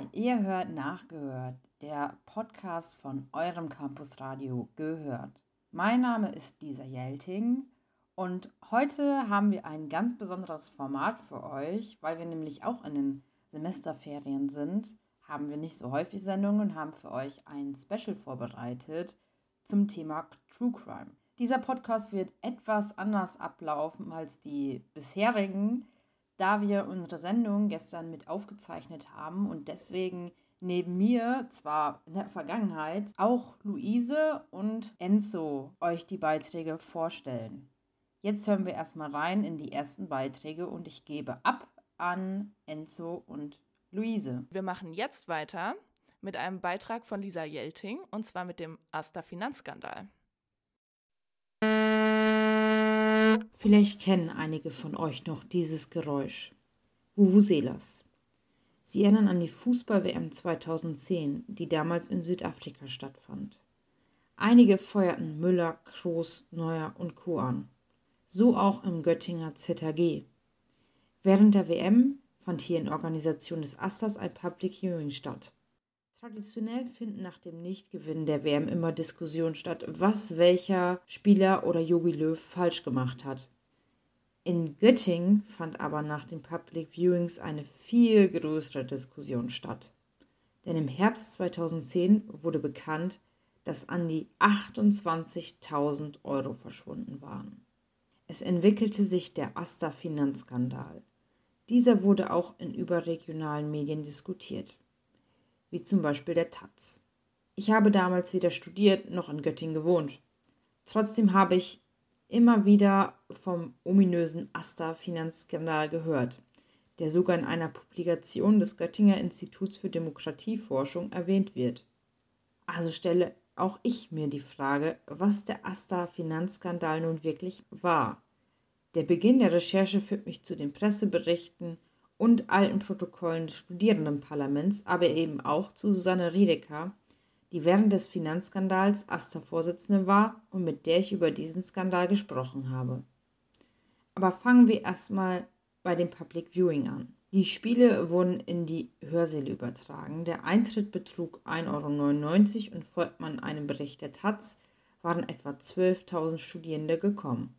Hi, ihr hört nachgehört, der Podcast von eurem Campusradio gehört. Mein Name ist Lisa Jelting und heute haben wir ein ganz besonderes Format für euch, weil wir nämlich auch in den Semesterferien sind, haben wir nicht so häufig Sendungen und haben für euch ein Special vorbereitet zum Thema True Crime. Dieser Podcast wird etwas anders ablaufen als die bisherigen da wir unsere Sendung gestern mit aufgezeichnet haben und deswegen neben mir zwar in der Vergangenheit auch Luise und Enzo euch die Beiträge vorstellen. Jetzt hören wir erstmal rein in die ersten Beiträge und ich gebe ab an Enzo und Luise. Wir machen jetzt weiter mit einem Beitrag von Lisa Jelting und zwar mit dem Asta Finanzskandal. Vielleicht kennen einige von euch noch dieses Geräusch. Vuvuzelas. Sie erinnern an die Fußball-WM 2010, die damals in Südafrika stattfand. Einige feuerten Müller, Kroos, Neuer und Co. an. So auch im Göttinger ZAG. Während der WM fand hier in Organisation des Asters ein Public Viewing statt. Traditionell finden nach dem Nichtgewinn der WM immer Diskussionen statt, was welcher Spieler oder Jogi Löw falsch gemacht hat. In Göttingen fand aber nach den Public Viewings eine viel größere Diskussion statt. Denn im Herbst 2010 wurde bekannt, dass an die 28.000 Euro verschwunden waren. Es entwickelte sich der Asta-Finanzskandal. Dieser wurde auch in überregionalen Medien diskutiert wie zum Beispiel der Taz. Ich habe damals weder studiert noch in Göttingen gewohnt. Trotzdem habe ich immer wieder vom ominösen Asta-Finanzskandal gehört, der sogar in einer Publikation des Göttinger Instituts für Demokratieforschung erwähnt wird. Also stelle auch ich mir die Frage, was der Asta-Finanzskandal nun wirklich war. Der Beginn der Recherche führt mich zu den Presseberichten und alten Protokollen des Studierendenparlaments, aber eben auch zu Susanne Riedeker, die während des Finanzskandals AStA-Vorsitzende war und mit der ich über diesen Skandal gesprochen habe. Aber fangen wir erstmal bei dem Public Viewing an. Die Spiele wurden in die Hörsäle übertragen. Der Eintritt betrug 1,99 Euro und folgt man einem Bericht der Taz, waren etwa 12.000 Studierende gekommen.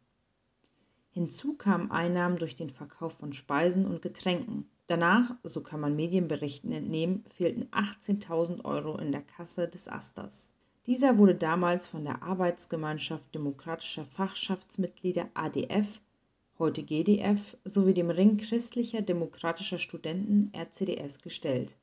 Hinzu kamen Einnahmen durch den Verkauf von Speisen und Getränken. Danach, so kann man Medienberichten entnehmen, fehlten 18.000 Euro in der Kasse des Asters. Dieser wurde damals von der Arbeitsgemeinschaft demokratischer Fachschaftsmitglieder ADF, heute GDF, sowie dem Ring christlicher demokratischer Studenten RCDS gestellt.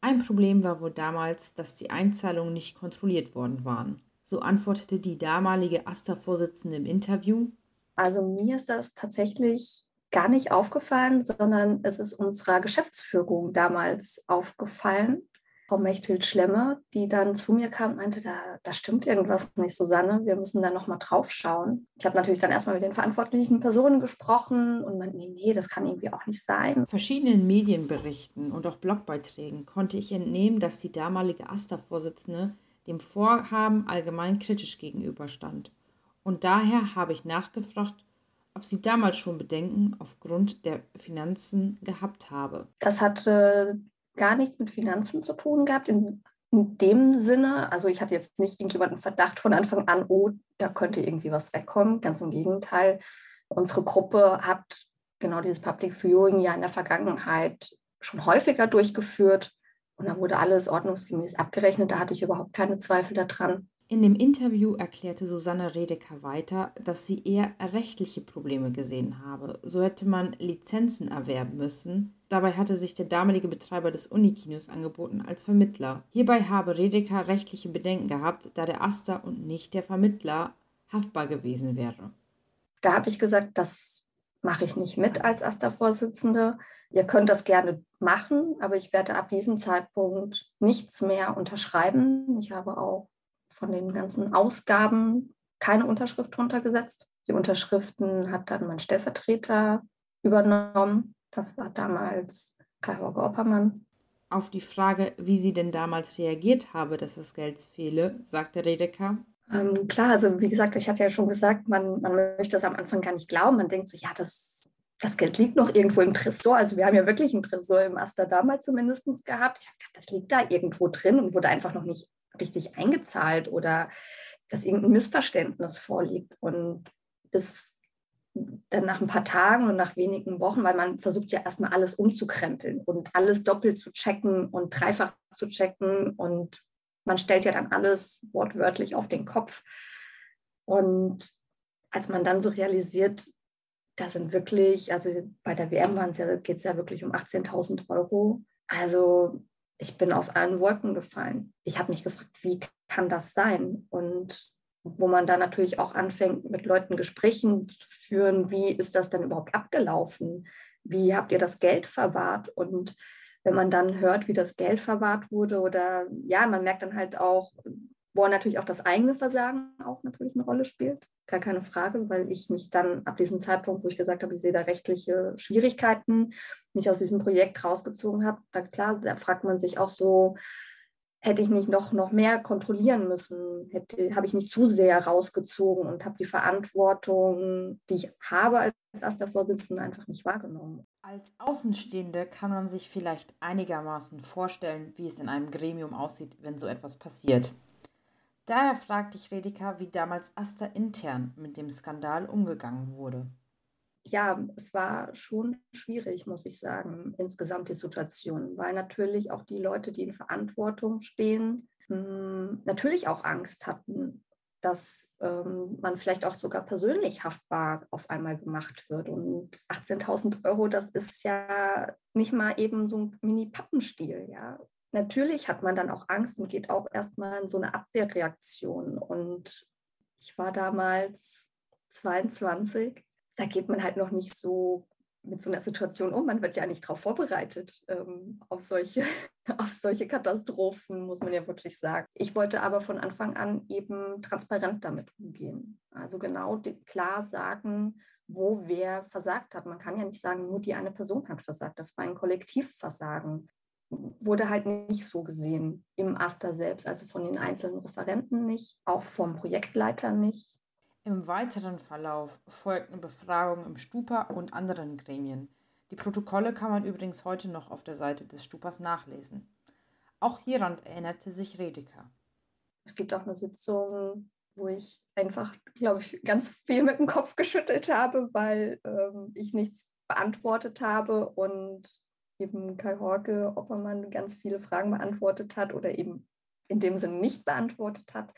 Ein Problem war wohl damals, dass die Einzahlungen nicht kontrolliert worden waren. So antwortete die damalige AStA-Vorsitzende im Interview, also mir ist das tatsächlich gar nicht aufgefallen, sondern es ist unserer Geschäftsführung damals aufgefallen. Frau Mechthild Schlemme, die dann zu mir kam und meinte, da, da stimmt irgendwas nicht, Susanne, wir müssen da nochmal drauf schauen. Ich habe natürlich dann erstmal mit den verantwortlichen Personen gesprochen und meinte, nee, nee, das kann irgendwie auch nicht sein. Verschiedenen Medienberichten und auch Blogbeiträgen konnte ich entnehmen, dass die damalige AStA-Vorsitzende dem Vorhaben allgemein kritisch gegenüberstand und daher habe ich nachgefragt, ob sie damals schon Bedenken aufgrund der Finanzen gehabt habe. Das hatte gar nichts mit Finanzen zu tun gehabt. In, in dem Sinne, also ich hatte jetzt nicht irgendjemanden Verdacht von Anfang an, oh, da könnte irgendwie was wegkommen. Ganz im Gegenteil. Unsere Gruppe hat genau dieses Public Viewing ja in der Vergangenheit schon häufiger durchgeführt. Und da wurde alles ordnungsgemäß abgerechnet. Da hatte ich überhaupt keine Zweifel daran. In dem Interview erklärte Susanne Redeker weiter, dass sie eher rechtliche Probleme gesehen habe. So hätte man Lizenzen erwerben müssen. Dabei hatte sich der damalige Betreiber des Unikinos angeboten als Vermittler. Hierbei habe Redeker rechtliche Bedenken gehabt, da der Aster und nicht der Vermittler haftbar gewesen wäre. Da habe ich gesagt, das mache ich nicht mit als Aster-Vorsitzende. Ihr könnt das gerne machen, aber ich werde ab diesem Zeitpunkt nichts mehr unterschreiben. Ich habe auch von den ganzen Ausgaben keine Unterschrift drunter gesetzt. Die Unterschriften hat dann mein Stellvertreter übernommen. Das war damals Kai-Holger Oppermann. Auf die Frage, wie sie denn damals reagiert habe, dass das Geld fehle, sagte Redeker. Ähm, klar, also wie gesagt, ich hatte ja schon gesagt, man, man möchte das am Anfang gar nicht glauben. Man denkt so, ja, das das Geld liegt noch irgendwo im Tresor. Also wir haben ja wirklich einen Tresor im Aster damals zumindest gehabt. Ich habe gedacht, das liegt da irgendwo drin und wurde einfach noch nicht richtig eingezahlt oder dass irgendein Missverständnis vorliegt. Und bis dann nach ein paar Tagen und nach wenigen Wochen, weil man versucht ja erstmal alles umzukrempeln und alles doppelt zu checken und dreifach zu checken und man stellt ja dann alles wortwörtlich auf den Kopf. Und als man dann so realisiert, da sind wirklich, also bei der WM geht es ja wirklich um 18.000 Euro. Also ich bin aus allen Wolken gefallen. Ich habe mich gefragt, wie kann das sein? Und wo man dann natürlich auch anfängt, mit Leuten Gesprächen zu führen, wie ist das denn überhaupt abgelaufen? Wie habt ihr das Geld verwahrt? Und wenn man dann hört, wie das Geld verwahrt wurde oder ja, man merkt dann halt auch, wo natürlich auch das eigene Versagen auch natürlich eine Rolle spielt gar keine Frage, weil ich mich dann ab diesem Zeitpunkt, wo ich gesagt habe, ich sehe da rechtliche Schwierigkeiten, mich aus diesem Projekt rausgezogen habe. Da klar, da fragt man sich auch so, hätte ich nicht noch, noch mehr kontrollieren müssen? Hätte, habe ich mich zu sehr rausgezogen und habe die Verantwortung, die ich habe als erster Vorsitzender, einfach nicht wahrgenommen. Als Außenstehende kann man sich vielleicht einigermaßen vorstellen, wie es in einem Gremium aussieht, wenn so etwas passiert. Daher fragte ich Redeka, wie damals Asta intern mit dem Skandal umgegangen wurde. Ja, es war schon schwierig, muss ich sagen, insgesamt die Situation, weil natürlich auch die Leute, die in Verantwortung stehen, hm, natürlich auch Angst hatten, dass ähm, man vielleicht auch sogar persönlich haftbar auf einmal gemacht wird. Und 18.000 Euro, das ist ja nicht mal eben so ein Mini-Pappenstiel, ja natürlich hat man dann auch Angst und geht auch erstmal in so eine Abwehrreaktion. Und ich war damals 22, da geht man halt noch nicht so mit so einer Situation um. Man wird ja nicht darauf vorbereitet ähm, auf, solche, auf solche Katastrophen, muss man ja wirklich sagen. Ich wollte aber von Anfang an eben transparent damit umgehen. Also genau klar sagen, wo wer versagt hat. Man kann ja nicht sagen, nur die eine Person hat versagt. Das war ein Kollektivversagen wurde halt nicht so gesehen im Aster selbst, also von den einzelnen Referenten nicht, auch vom Projektleiter nicht. Im weiteren Verlauf folgten Befragungen im Stupa und anderen Gremien. Die Protokolle kann man übrigens heute noch auf der Seite des Stupas nachlesen. Auch hieran erinnerte sich Redeker. Es gibt auch eine Sitzung, wo ich einfach, glaube ich, ganz viel mit dem Kopf geschüttelt habe, weil ähm, ich nichts beantwortet habe und eben Kai Horke Oppermann ganz viele Fragen beantwortet hat oder eben in dem Sinne nicht beantwortet hat.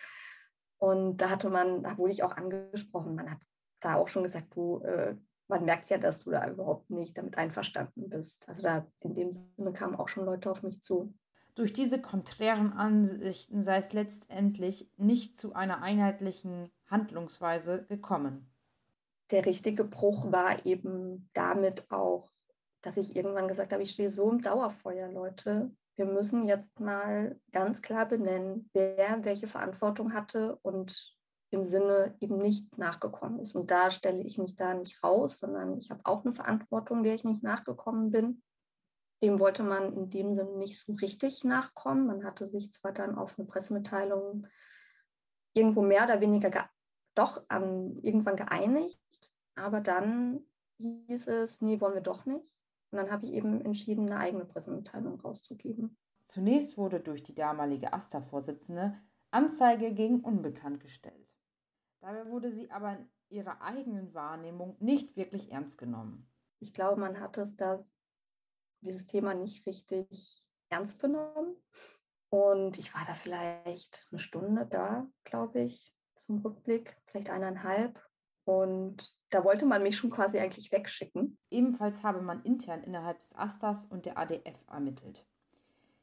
Und da hatte man, da wurde ich auch angesprochen, man hat da auch schon gesagt, du, äh, man merkt ja, dass du da überhaupt nicht damit einverstanden bist. Also da in dem Sinne kamen auch schon Leute auf mich zu. Durch diese konträren Ansichten sei es letztendlich nicht zu einer einheitlichen Handlungsweise gekommen. Der richtige Bruch war eben damit auch dass ich irgendwann gesagt habe, ich stehe so im Dauerfeuer, Leute. Wir müssen jetzt mal ganz klar benennen, wer welche Verantwortung hatte und im Sinne eben nicht nachgekommen ist. Und da stelle ich mich da nicht raus, sondern ich habe auch eine Verantwortung, der ich nicht nachgekommen bin. Dem wollte man in dem Sinne nicht so richtig nachkommen. Man hatte sich zwar dann auf eine Pressemitteilung irgendwo mehr oder weniger doch an, irgendwann geeinigt, aber dann hieß es, nee, wollen wir doch nicht. Und dann habe ich eben entschieden, eine eigene Pressemitteilung rauszugeben. Zunächst wurde durch die damalige AStA-Vorsitzende Anzeige gegen Unbekannt gestellt. Dabei wurde sie aber in ihrer eigenen Wahrnehmung nicht wirklich ernst genommen. Ich glaube, man hat es das, dieses Thema nicht richtig ernst genommen. Und ich war da vielleicht eine Stunde da, glaube ich, zum Rückblick, vielleicht eineinhalb. Und da wollte man mich schon quasi eigentlich wegschicken. Ebenfalls habe man intern innerhalb des Astas und der ADF ermittelt.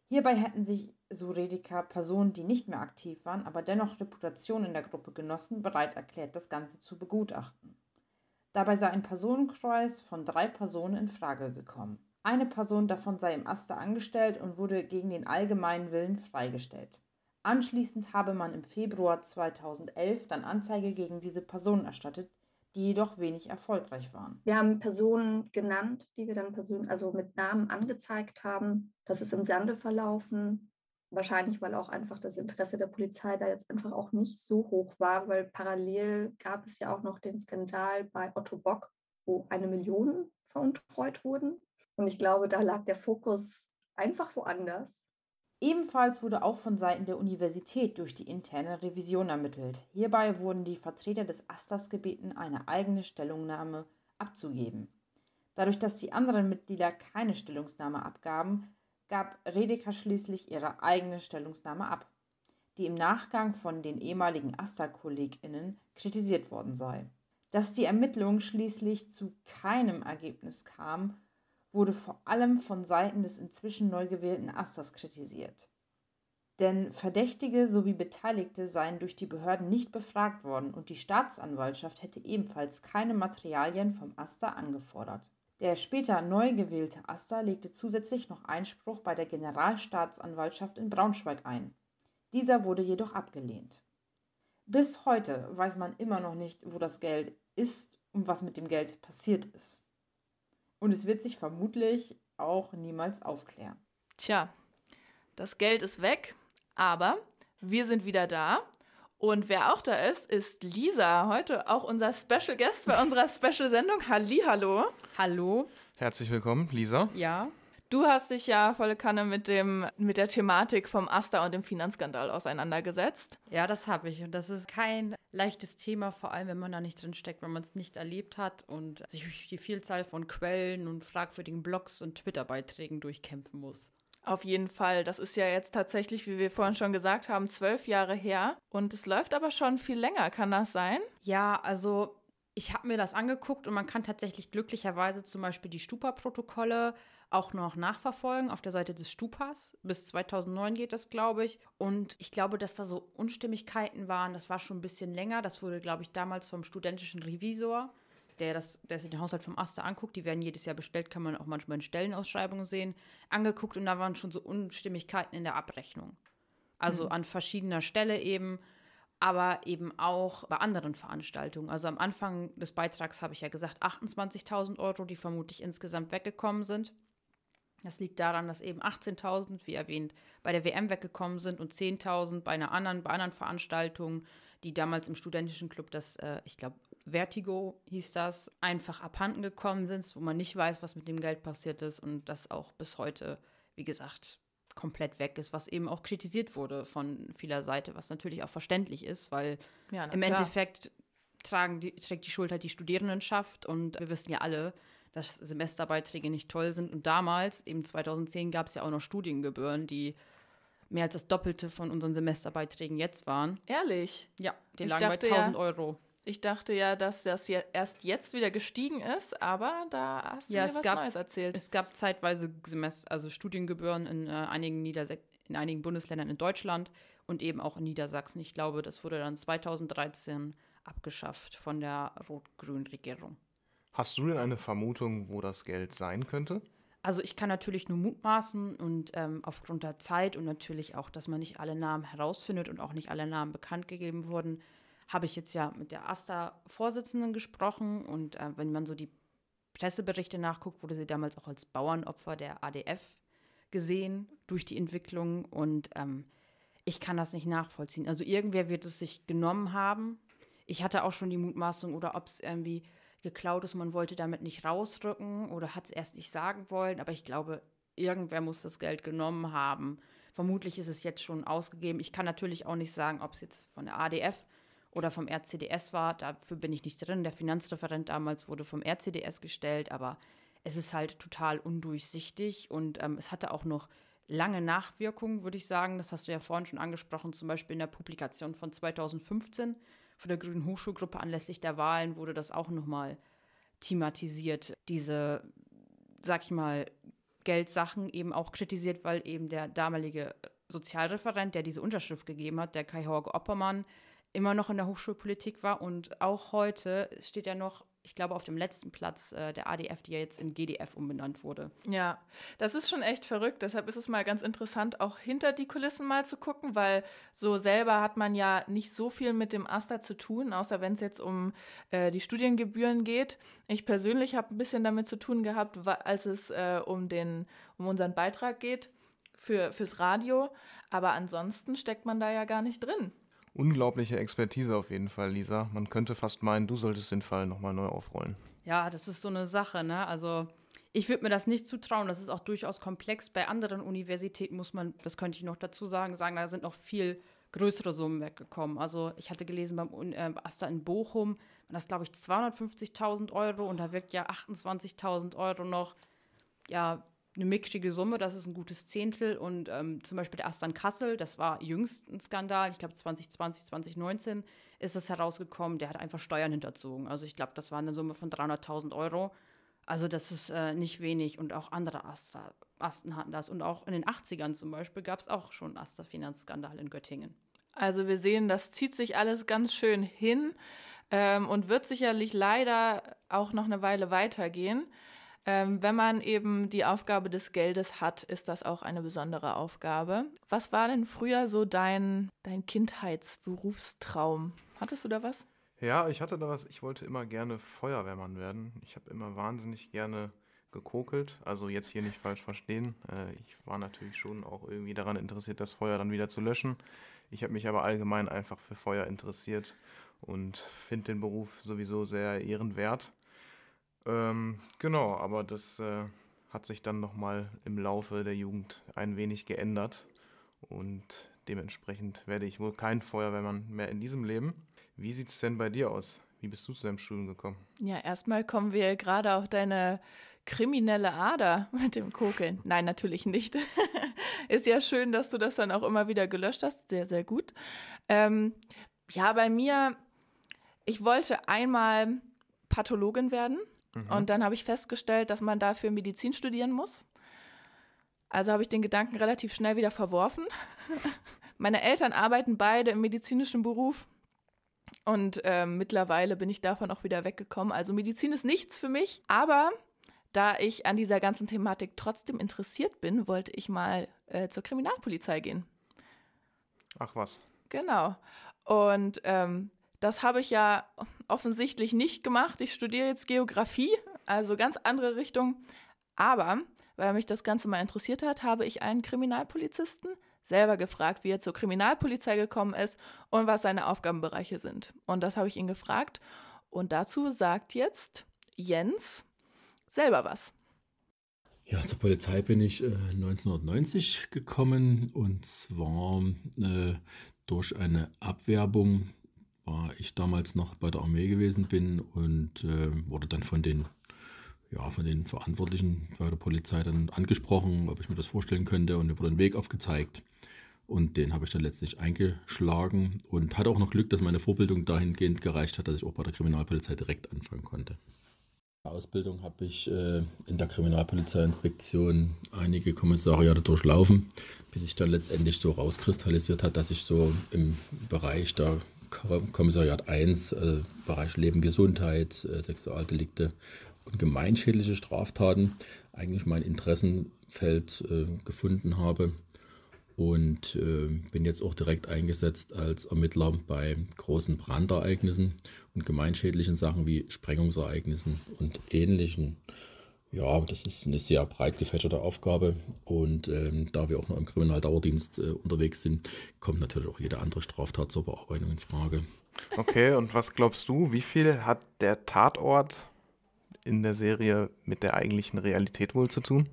Hierbei hätten sich, so Redeker, Personen, die nicht mehr aktiv waren, aber dennoch Reputation in der Gruppe genossen, bereit erklärt, das Ganze zu begutachten. Dabei sei ein Personenkreis von drei Personen in Frage gekommen. Eine Person davon sei im Aster angestellt und wurde gegen den allgemeinen Willen freigestellt. Anschließend habe man im Februar 2011 dann Anzeige gegen diese Personen erstattet, die jedoch wenig erfolgreich waren. Wir haben Personen genannt, die wir dann persönlich, also mit Namen angezeigt haben. Das ist im Sande verlaufen. Wahrscheinlich, weil auch einfach das Interesse der Polizei da jetzt einfach auch nicht so hoch war, weil parallel gab es ja auch noch den Skandal bei Otto Bock, wo eine Million veruntreut wurden. Und ich glaube, da lag der Fokus einfach woanders. Ebenfalls wurde auch von Seiten der Universität durch die interne Revision ermittelt. Hierbei wurden die Vertreter des Asters gebeten, eine eigene Stellungnahme abzugeben. Dadurch, dass die anderen Mitglieder keine Stellungnahme abgaben, gab Redeker schließlich ihre eigene Stellungnahme ab, die im Nachgang von den ehemaligen Asta-KollegInnen kritisiert worden sei. Dass die Ermittlungen schließlich zu keinem Ergebnis kamen, wurde vor allem von Seiten des inzwischen neu gewählten Asters kritisiert. Denn Verdächtige sowie Beteiligte seien durch die Behörden nicht befragt worden und die Staatsanwaltschaft hätte ebenfalls keine Materialien vom Aster angefordert. Der später neu gewählte Aster legte zusätzlich noch Einspruch bei der Generalstaatsanwaltschaft in Braunschweig ein. Dieser wurde jedoch abgelehnt. Bis heute weiß man immer noch nicht, wo das Geld ist und was mit dem Geld passiert ist. Und es wird sich vermutlich auch niemals aufklären. Tja, das Geld ist weg, aber wir sind wieder da. Und wer auch da ist, ist Lisa, heute auch unser Special Guest bei unserer Special-Sendung. Hallo. Hallo. Herzlich willkommen, Lisa. Ja. Du hast dich ja volle Kanne mit, dem, mit der Thematik vom Asta und dem Finanzskandal auseinandergesetzt. Ja, das habe ich. Und das ist kein leichtes Thema, vor allem wenn man da nicht drin steckt, wenn man es nicht erlebt hat und sich durch die Vielzahl von Quellen und fragwürdigen Blogs und Twitter-Beiträgen durchkämpfen muss. Auf jeden Fall. Das ist ja jetzt tatsächlich, wie wir vorhin schon gesagt haben, zwölf Jahre her. Und es läuft aber schon viel länger. Kann das sein? Ja, also ich habe mir das angeguckt und man kann tatsächlich glücklicherweise zum Beispiel die Stupa-Protokolle auch noch nachverfolgen auf der Seite des Stupas. Bis 2009 geht das, glaube ich. Und ich glaube, dass da so Unstimmigkeiten waren. Das war schon ein bisschen länger. Das wurde, glaube ich, damals vom studentischen Revisor, der, das, der sich den Haushalt vom Aster anguckt. Die werden jedes Jahr bestellt, kann man auch manchmal in Stellenausschreibungen sehen. Angeguckt und da waren schon so Unstimmigkeiten in der Abrechnung. Also mhm. an verschiedener Stelle eben aber eben auch bei anderen Veranstaltungen. Also am Anfang des Beitrags habe ich ja gesagt, 28.000 Euro, die vermutlich insgesamt weggekommen sind. Das liegt daran, dass eben 18.000, wie erwähnt, bei der WM weggekommen sind und 10.000 bei einer anderen, bei anderen Veranstaltungen, die damals im studentischen Club, das, äh, ich glaube, Vertigo hieß das, einfach abhanden gekommen sind, wo man nicht weiß, was mit dem Geld passiert ist und das auch bis heute, wie gesagt, komplett weg ist, was eben auch kritisiert wurde von vieler Seite, was natürlich auch verständlich ist, weil ja, im klar. Endeffekt tragen die, trägt die Schuld halt die Studierendenschaft und wir wissen ja alle, dass Semesterbeiträge nicht toll sind. Und damals, eben 2010, gab es ja auch noch Studiengebühren, die mehr als das Doppelte von unseren Semesterbeiträgen jetzt waren. Ehrlich? Ja, die lagen bei 1000 ja, Euro. Ich dachte ja, dass das ja erst jetzt wieder gestiegen ist, aber da hast du ja, mir was gab, Neues erzählt. Es gab zeitweise Semester, also Studiengebühren in, äh, einigen in einigen Bundesländern in Deutschland und eben auch in Niedersachsen. Ich glaube, das wurde dann 2013 abgeschafft von der rot-grünen Regierung. Hast du denn eine Vermutung, wo das Geld sein könnte? Also ich kann natürlich nur mutmaßen und ähm, aufgrund der Zeit und natürlich auch, dass man nicht alle Namen herausfindet und auch nicht alle Namen bekannt gegeben wurden, habe ich jetzt ja mit der AStA-Vorsitzenden gesprochen und äh, wenn man so die Presseberichte nachguckt, wurde sie damals auch als Bauernopfer der ADF gesehen durch die Entwicklung und ähm, ich kann das nicht nachvollziehen. Also irgendwer wird es sich genommen haben. Ich hatte auch schon die Mutmaßung oder ob es irgendwie geklaut ist, man wollte damit nicht rausrücken oder hat es erst nicht sagen wollen, aber ich glaube, irgendwer muss das Geld genommen haben. Vermutlich ist es jetzt schon ausgegeben. Ich kann natürlich auch nicht sagen, ob es jetzt von der ADF oder vom RCDS war. Dafür bin ich nicht drin. Der Finanzreferent damals wurde vom RCDS gestellt, aber es ist halt total undurchsichtig und ähm, es hatte auch noch lange Nachwirkungen, würde ich sagen. Das hast du ja vorhin schon angesprochen, zum Beispiel in der Publikation von 2015 von der Grünen Hochschulgruppe anlässlich der Wahlen wurde das auch nochmal thematisiert. Diese, sag ich mal, Geldsachen eben auch kritisiert, weil eben der damalige Sozialreferent, der diese Unterschrift gegeben hat, der Kai-Horge Oppermann, immer noch in der Hochschulpolitik war und auch heute steht er noch ich glaube, auf dem letzten Platz äh, der ADF, die ja jetzt in GDF umbenannt wurde. Ja, das ist schon echt verrückt. Deshalb ist es mal ganz interessant, auch hinter die Kulissen mal zu gucken, weil so selber hat man ja nicht so viel mit dem Aster zu tun, außer wenn es jetzt um äh, die Studiengebühren geht. Ich persönlich habe ein bisschen damit zu tun gehabt, als es äh, um, den, um unseren Beitrag geht für, fürs Radio. Aber ansonsten steckt man da ja gar nicht drin. Unglaubliche Expertise auf jeden Fall, Lisa. Man könnte fast meinen, du solltest den Fall nochmal neu aufrollen. Ja, das ist so eine Sache, ne? Also ich würde mir das nicht zutrauen. Das ist auch durchaus komplex. Bei anderen Universitäten muss man, das könnte ich noch dazu sagen, sagen, da sind noch viel größere Summen weggekommen. Also ich hatte gelesen beim äh, Asta in Bochum, das glaube ich 250.000 Euro und da wirkt ja 28.000 Euro noch ja eine mickrige Summe, das ist ein gutes Zehntel. Und ähm, zum Beispiel der Asta in Kassel, das war jüngst ein Skandal, ich glaube 2020, 2019 ist es herausgekommen, der hat einfach Steuern hinterzogen. Also ich glaube, das war eine Summe von 300.000 Euro. Also das ist äh, nicht wenig und auch andere Aster, Asten hatten das. Und auch in den 80ern zum Beispiel gab es auch schon Aster-Finanzskandal in Göttingen. Also wir sehen, das zieht sich alles ganz schön hin ähm, und wird sicherlich leider auch noch eine Weile weitergehen. Ähm, wenn man eben die Aufgabe des Geldes hat, ist das auch eine besondere Aufgabe. Was war denn früher so dein, dein Kindheitsberufstraum? Hattest du da was? Ja, ich hatte da was. Ich wollte immer gerne Feuerwehrmann werden. Ich habe immer wahnsinnig gerne gekokelt. Also jetzt hier nicht falsch verstehen. Äh, ich war natürlich schon auch irgendwie daran interessiert, das Feuer dann wieder zu löschen. Ich habe mich aber allgemein einfach für Feuer interessiert und finde den Beruf sowieso sehr ehrenwert. Ähm, genau, aber das äh, hat sich dann nochmal im Laufe der Jugend ein wenig geändert und dementsprechend werde ich wohl kein Feuerwehrmann mehr in diesem Leben. Wie sieht es denn bei dir aus? Wie bist du zu deinem Studium gekommen? Ja, erstmal kommen wir gerade auf deine kriminelle Ader mit dem Kokeln. Nein, natürlich nicht. Ist ja schön, dass du das dann auch immer wieder gelöscht hast. Sehr, sehr gut. Ähm, ja, bei mir, ich wollte einmal Pathologin werden. Mhm. Und dann habe ich festgestellt, dass man dafür Medizin studieren muss. Also habe ich den Gedanken relativ schnell wieder verworfen. Meine Eltern arbeiten beide im medizinischen Beruf. Und äh, mittlerweile bin ich davon auch wieder weggekommen. Also Medizin ist nichts für mich. Aber da ich an dieser ganzen Thematik trotzdem interessiert bin, wollte ich mal äh, zur Kriminalpolizei gehen. Ach was. Genau. Und ähm, das habe ich ja offensichtlich nicht gemacht. Ich studiere jetzt Geografie, also ganz andere Richtung. Aber weil mich das Ganze mal interessiert hat, habe ich einen Kriminalpolizisten selber gefragt, wie er zur Kriminalpolizei gekommen ist und was seine Aufgabenbereiche sind. Und das habe ich ihn gefragt. Und dazu sagt jetzt Jens selber was. Ja, zur Polizei bin ich äh, 1990 gekommen und zwar äh, durch eine Abwerbung war ich damals noch bei der Armee gewesen bin und äh, wurde dann von den ja, von den Verantwortlichen bei der Polizei dann angesprochen, ob ich mir das vorstellen könnte und mir wurde ein Weg aufgezeigt. Und den habe ich dann letztlich eingeschlagen und hatte auch noch Glück, dass meine Vorbildung dahingehend gereicht hat, dass ich auch bei der Kriminalpolizei direkt anfangen konnte. Ausbildung habe ich äh, in der Kriminalpolizeiinspektion einige Kommissariate durchlaufen, bis sich dann letztendlich so rauskristallisiert hat, dass ich so im Bereich der Kommissariat 1, äh, Bereich Leben, Gesundheit, äh, Sexualdelikte und gemeinschädliche Straftaten eigentlich mein Interessenfeld äh, gefunden habe und äh, bin jetzt auch direkt eingesetzt als Ermittler bei großen Brandereignissen und gemeinschädlichen Sachen wie Sprengungsereignissen und ähnlichen. Ja, das ist eine sehr breit gefächerte Aufgabe und ähm, da wir auch noch im Kriminaldauerdienst äh, unterwegs sind, kommt natürlich auch jede andere Straftat zur Bearbeitung in Frage. Okay, und was glaubst du, wie viel hat der Tatort in der Serie mit der eigentlichen Realität wohl zu tun?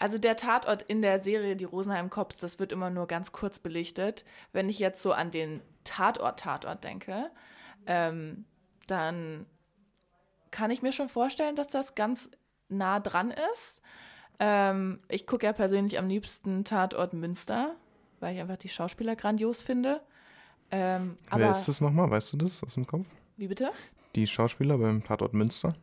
Also der Tatort in der Serie Die Rosenheim Cops, das wird immer nur ganz kurz belichtet. Wenn ich jetzt so an den Tatort-Tatort denke, ähm, dann kann ich mir schon vorstellen, dass das ganz nah dran ist. Ähm, ich gucke ja persönlich am liebsten Tatort Münster, weil ich einfach die Schauspieler grandios finde. Ähm, Wer ist das nochmal? Weißt du das aus dem Kopf? Wie bitte? Die Schauspieler beim Tatort Münster?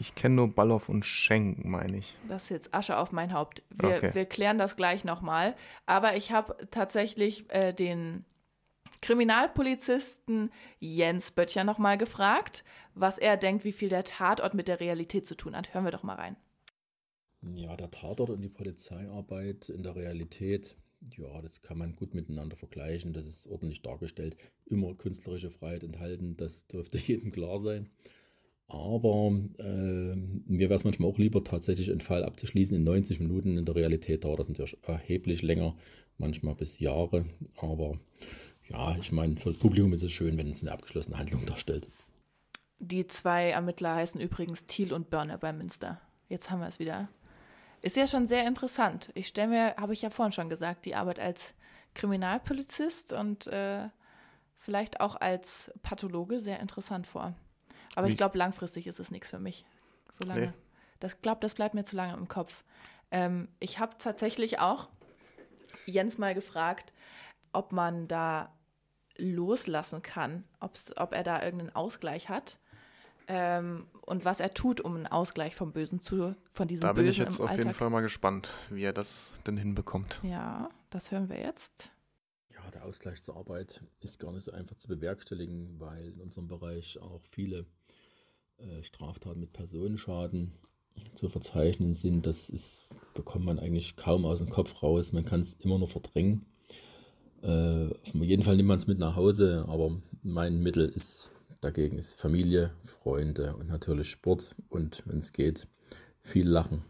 Ich kenne nur Balloff und Schenk, meine ich. Das ist jetzt Asche auf mein Haupt. Wir, okay. wir klären das gleich nochmal. Aber ich habe tatsächlich äh, den Kriminalpolizisten Jens Böttcher nochmal gefragt, was er denkt, wie viel der Tatort mit der Realität zu tun hat. Hören wir doch mal rein. Ja, der Tatort und die Polizeiarbeit in der Realität, ja, das kann man gut miteinander vergleichen. Das ist ordentlich dargestellt. Immer künstlerische Freiheit enthalten, das dürfte jedem klar sein. Aber äh, mir wäre es manchmal auch lieber, tatsächlich einen Fall abzuschließen in 90 Minuten. In der Realität dauert das natürlich erheblich länger, manchmal bis Jahre. Aber ja, ich meine, für das Publikum ist es schön, wenn es eine abgeschlossene Handlung darstellt. Die zwei Ermittler heißen übrigens Thiel und Börner bei Münster. Jetzt haben wir es wieder. Ist ja schon sehr interessant. Ich stelle mir, habe ich ja vorhin schon gesagt, die Arbeit als Kriminalpolizist und äh, vielleicht auch als Pathologe sehr interessant vor. Aber Wie? ich glaube, langfristig ist es nichts für mich. Solange. Nee. Das glaube, das bleibt mir zu lange im Kopf. Ähm, ich habe tatsächlich auch Jens mal gefragt, ob man da loslassen kann, ob er da irgendeinen Ausgleich hat ähm, und was er tut, um einen Ausgleich vom Bösen zu, von diesem Bösen Da bin ich jetzt auf Alltag. jeden Fall mal gespannt, wie er das denn hinbekommt. Ja, das hören wir jetzt. Ja, der Ausgleich zur Arbeit ist gar nicht so einfach zu bewerkstelligen, weil in unserem Bereich auch viele äh, Straftaten mit Personenschaden zu verzeichnen sind. Das ist, bekommt man eigentlich kaum aus dem Kopf raus. Man kann es immer nur verdrängen. Äh, auf jeden Fall nimmt man es mit nach Hause, aber mein Mittel ist dagegen ist Familie, Freunde und natürlich Sport und wenn es geht, viel Lachen.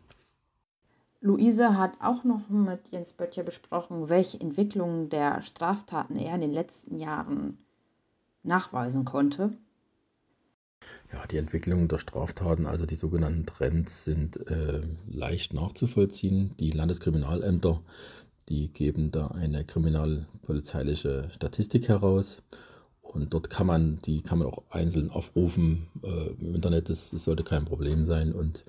Luise hat auch noch mit Jens Böttcher besprochen, welche Entwicklungen der Straftaten er in den letzten Jahren nachweisen konnte. Ja, die Entwicklung der Straftaten, also die sogenannten Trends, sind äh, leicht nachzuvollziehen. Die Landeskriminalämter, die geben da eine kriminalpolizeiliche Statistik heraus. Und dort kann man, die kann man auch einzeln aufrufen äh, im Internet. Das, das, sollte kein Problem sein. Und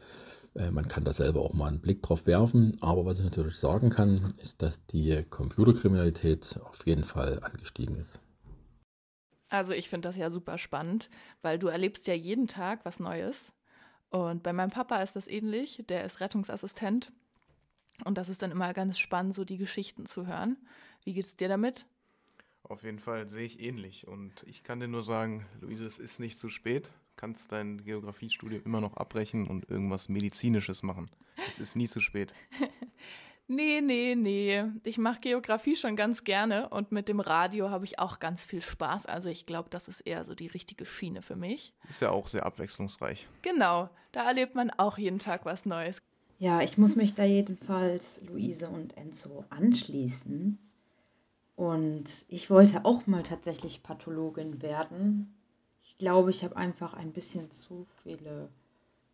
äh, man kann da selber auch mal einen Blick drauf werfen. Aber was ich natürlich sagen kann, ist, dass die Computerkriminalität auf jeden Fall angestiegen ist. Also ich finde das ja super spannend, weil du erlebst ja jeden Tag was Neues. Und bei meinem Papa ist das ähnlich. Der ist Rettungsassistent. Und das ist dann immer ganz spannend, so die Geschichten zu hören. Wie geht es dir damit? Auf jeden Fall sehe ich ähnlich. Und ich kann dir nur sagen, Luise, es ist nicht zu spät. Du kannst dein Geografiestudium immer noch abbrechen und irgendwas Medizinisches machen. Es ist nie zu spät. Nee, nee, nee. Ich mache Geografie schon ganz gerne und mit dem Radio habe ich auch ganz viel Spaß. Also ich glaube, das ist eher so die richtige Schiene für mich. Ist ja auch sehr abwechslungsreich. Genau, da erlebt man auch jeden Tag was Neues. Ja, ich muss mich da jedenfalls Luise und Enzo anschließen. Und ich wollte auch mal tatsächlich Pathologin werden. Ich glaube, ich habe einfach ein bisschen zu viele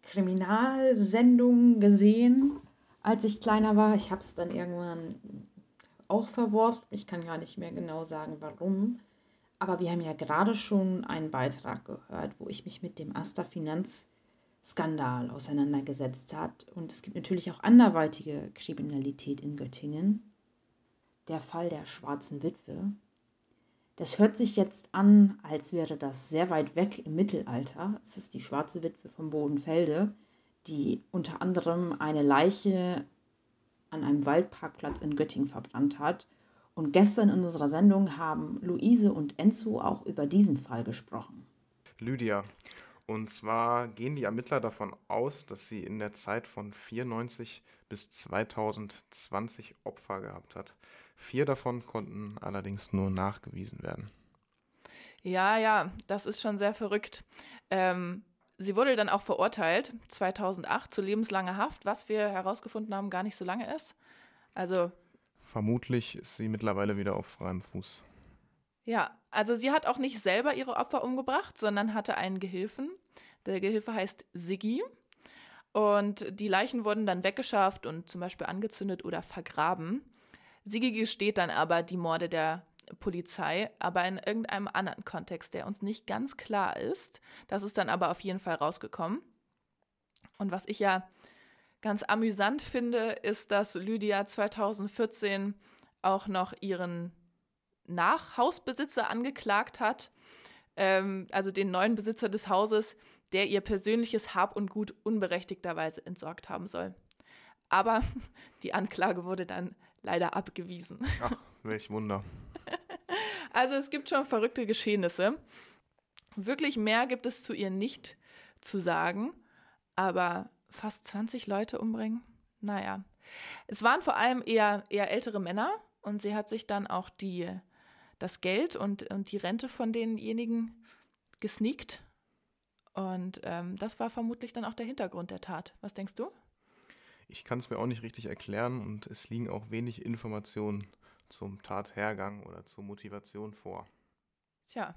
Kriminalsendungen gesehen als ich kleiner war. Ich habe es dann irgendwann auch verworfen. Ich kann gar nicht mehr genau sagen, warum. Aber wir haben ja gerade schon einen Beitrag gehört, wo ich mich mit dem Asta Finanzskandal auseinandergesetzt hat. Und es gibt natürlich auch anderweitige Kriminalität in Göttingen. Der Fall der schwarzen Witwe. Das hört sich jetzt an, als wäre das sehr weit weg im Mittelalter. Es ist die schwarze Witwe vom Bodenfelde die unter anderem eine Leiche an einem Waldparkplatz in Göttingen verbrannt hat. Und gestern in unserer Sendung haben Luise und Enzo auch über diesen Fall gesprochen. Lydia. Und zwar gehen die Ermittler davon aus, dass sie in der Zeit von 94 bis 2020 Opfer gehabt hat. Vier davon konnten allerdings nur nachgewiesen werden. Ja, ja, das ist schon sehr verrückt. Ähm, Sie wurde dann auch verurteilt, 2008, zu lebenslanger Haft, was wir herausgefunden haben, gar nicht so lange ist. Also. Vermutlich ist sie mittlerweile wieder auf freiem Fuß. Ja, also sie hat auch nicht selber ihre Opfer umgebracht, sondern hatte einen Gehilfen. Der Gehilfe heißt Siggi. Und die Leichen wurden dann weggeschafft und zum Beispiel angezündet oder vergraben. Siggi gesteht dann aber die Morde der Polizei, aber in irgendeinem anderen Kontext, der uns nicht ganz klar ist. Das ist dann aber auf jeden Fall rausgekommen. Und was ich ja ganz amüsant finde, ist, dass Lydia 2014 auch noch ihren Nachhausbesitzer angeklagt hat, ähm, also den neuen Besitzer des Hauses, der ihr persönliches Hab und Gut unberechtigterweise entsorgt haben soll. Aber die Anklage wurde dann leider abgewiesen. Ach, welch Wunder. Also es gibt schon verrückte Geschehnisse. Wirklich mehr gibt es zu ihr nicht zu sagen, aber fast 20 Leute umbringen, naja. Es waren vor allem eher, eher ältere Männer und sie hat sich dann auch die, das Geld und, und die Rente von denjenigen gesneakt. Und ähm, das war vermutlich dann auch der Hintergrund der Tat. Was denkst du? Ich kann es mir auch nicht richtig erklären und es liegen auch wenig Informationen zum Tathergang oder zur Motivation vor. Tja,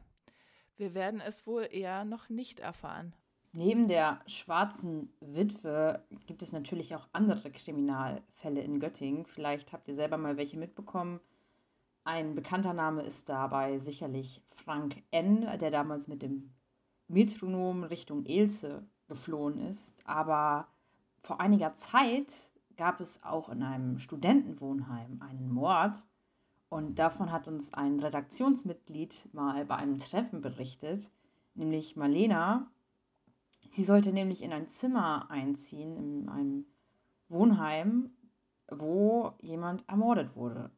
Wir werden es wohl eher noch nicht erfahren. Neben der schwarzen Witwe gibt es natürlich auch andere Kriminalfälle in Göttingen. Vielleicht habt ihr selber mal welche mitbekommen. Ein bekannter Name ist dabei sicherlich Frank N., der damals mit dem Metronom Richtung Elze geflohen ist. Aber vor einiger Zeit gab es auch in einem Studentenwohnheim einen Mord. Und davon hat uns ein Redaktionsmitglied mal bei einem Treffen berichtet, nämlich Marlena. Sie sollte nämlich in ein Zimmer einziehen, in einem Wohnheim, wo jemand ermordet wurde.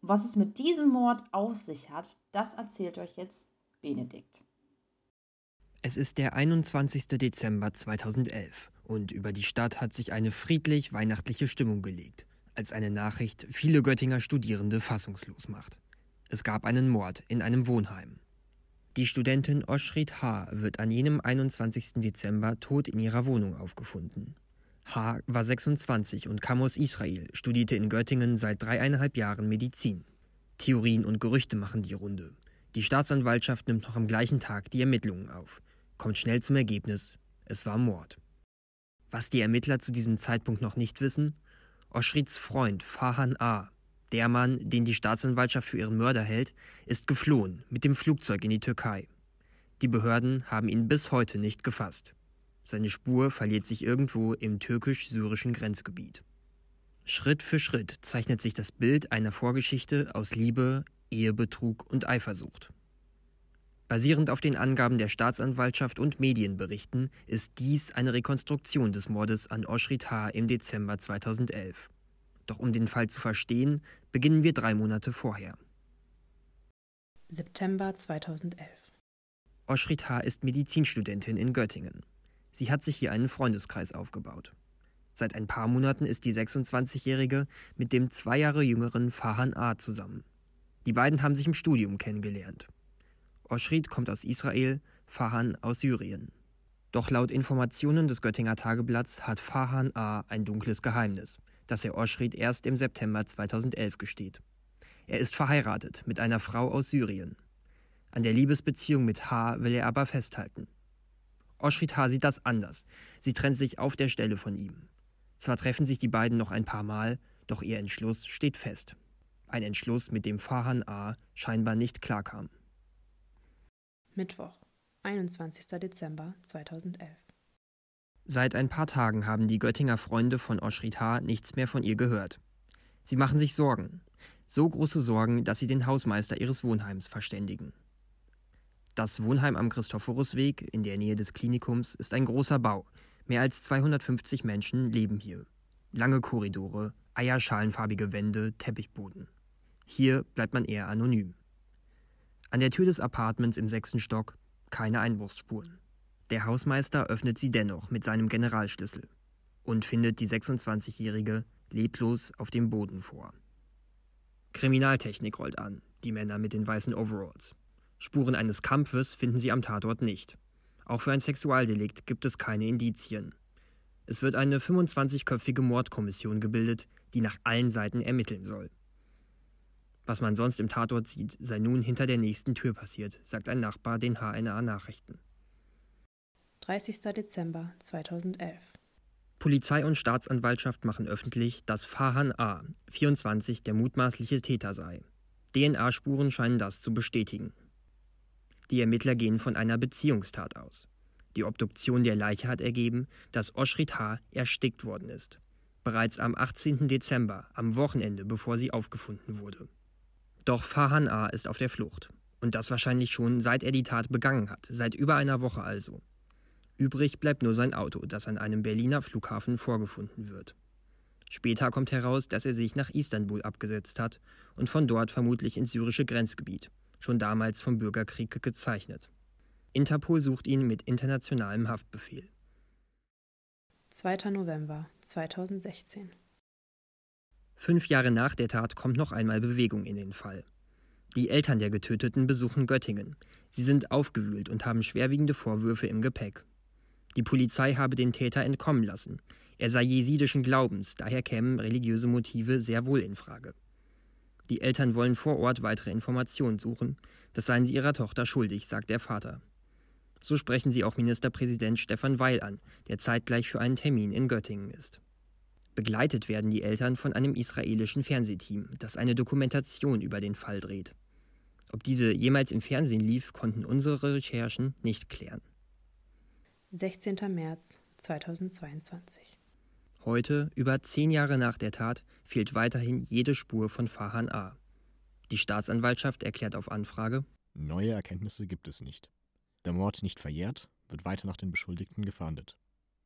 Was es mit diesem Mord auf sich hat, das erzählt euch jetzt Benedikt. Es ist der 21. Dezember 2011 und über die Stadt hat sich eine friedlich weihnachtliche Stimmung gelegt, als eine Nachricht viele Göttinger Studierende fassungslos macht. Es gab einen Mord in einem Wohnheim. Die Studentin Oshrit H. wird an jenem 21. Dezember tot in ihrer Wohnung aufgefunden. H. war 26 und kam aus Israel, studierte in Göttingen seit dreieinhalb Jahren Medizin. Theorien und Gerüchte machen die Runde. Die Staatsanwaltschaft nimmt noch am gleichen Tag die Ermittlungen auf kommt schnell zum Ergebnis, es war Mord. Was die Ermittler zu diesem Zeitpunkt noch nicht wissen, Oschrits Freund Fahan A., der Mann, den die Staatsanwaltschaft für ihren Mörder hält, ist geflohen mit dem Flugzeug in die Türkei. Die Behörden haben ihn bis heute nicht gefasst. Seine Spur verliert sich irgendwo im türkisch-syrischen Grenzgebiet. Schritt für Schritt zeichnet sich das Bild einer Vorgeschichte aus Liebe, Ehebetrug und Eifersucht. Basierend auf den Angaben der Staatsanwaltschaft und Medienberichten ist dies eine Rekonstruktion des Mordes an Oshrit H. im Dezember 2011. Doch um den Fall zu verstehen, beginnen wir drei Monate vorher. September 2011. Oshrit H. ist Medizinstudentin in Göttingen. Sie hat sich hier einen Freundeskreis aufgebaut. Seit ein paar Monaten ist die 26-Jährige mit dem zwei Jahre jüngeren Fahan A. zusammen. Die beiden haben sich im Studium kennengelernt. Oschrid kommt aus Israel, Fahan aus Syrien. Doch laut Informationen des Göttinger Tageblatts hat Fahan A. ein dunkles Geheimnis, das er Oschrid erst im September 2011 gesteht. Er ist verheiratet mit einer Frau aus Syrien. An der Liebesbeziehung mit H. will er aber festhalten. Oschrid H. sieht das anders. Sie trennt sich auf der Stelle von ihm. Zwar treffen sich die beiden noch ein paar Mal, doch ihr Entschluss steht fest. Ein Entschluss, mit dem Fahan A. scheinbar nicht klarkam. Mittwoch, 21. Dezember 2011. Seit ein paar Tagen haben die Göttinger Freunde von Oschrit H. nichts mehr von ihr gehört. Sie machen sich Sorgen. So große Sorgen, dass sie den Hausmeister ihres Wohnheims verständigen. Das Wohnheim am Christophorusweg in der Nähe des Klinikums ist ein großer Bau. Mehr als 250 Menschen leben hier. Lange Korridore, eierschalenfarbige Wände, Teppichboden. Hier bleibt man eher anonym. An der Tür des Apartments im sechsten Stock keine Einbruchsspuren. Der Hausmeister öffnet sie dennoch mit seinem Generalschlüssel und findet die 26-Jährige leblos auf dem Boden vor. Kriminaltechnik rollt an, die Männer mit den weißen Overalls. Spuren eines Kampfes finden sie am Tatort nicht. Auch für ein Sexualdelikt gibt es keine Indizien. Es wird eine 25-köpfige Mordkommission gebildet, die nach allen Seiten ermitteln soll. Was man sonst im Tatort sieht, sei nun hinter der nächsten Tür passiert, sagt ein Nachbar den HNA Nachrichten. 30. Dezember 2011. Polizei und Staatsanwaltschaft machen öffentlich, dass Fahan A., 24, der mutmaßliche Täter sei. DNA-Spuren scheinen das zu bestätigen. Die Ermittler gehen von einer Beziehungstat aus. Die Obduktion der Leiche hat ergeben, dass Oshrit H. erstickt worden ist. Bereits am 18. Dezember, am Wochenende, bevor sie aufgefunden wurde. Doch Fahan A. ist auf der Flucht. Und das wahrscheinlich schon seit er die Tat begangen hat, seit über einer Woche also. Übrig bleibt nur sein Auto, das an einem Berliner Flughafen vorgefunden wird. Später kommt heraus, dass er sich nach Istanbul abgesetzt hat und von dort vermutlich ins syrische Grenzgebiet, schon damals vom Bürgerkrieg gezeichnet. Interpol sucht ihn mit internationalem Haftbefehl. 2. November 2016 Fünf Jahre nach der Tat kommt noch einmal Bewegung in den Fall. Die Eltern der Getöteten besuchen Göttingen. Sie sind aufgewühlt und haben schwerwiegende Vorwürfe im Gepäck. Die Polizei habe den Täter entkommen lassen. Er sei jesidischen Glaubens, daher kämen religiöse Motive sehr wohl in Frage. Die Eltern wollen vor Ort weitere Informationen suchen. Das seien sie ihrer Tochter schuldig, sagt der Vater. So sprechen sie auch Ministerpräsident Stefan Weil an, der zeitgleich für einen Termin in Göttingen ist. Begleitet werden die Eltern von einem israelischen Fernsehteam, das eine Dokumentation über den Fall dreht. Ob diese jemals im Fernsehen lief, konnten unsere Recherchen nicht klären. 16. März 2022. Heute, über zehn Jahre nach der Tat, fehlt weiterhin jede Spur von Fahan A. Die Staatsanwaltschaft erklärt auf Anfrage: Neue Erkenntnisse gibt es nicht. Der Mord nicht verjährt, wird weiter nach den Beschuldigten gefahndet.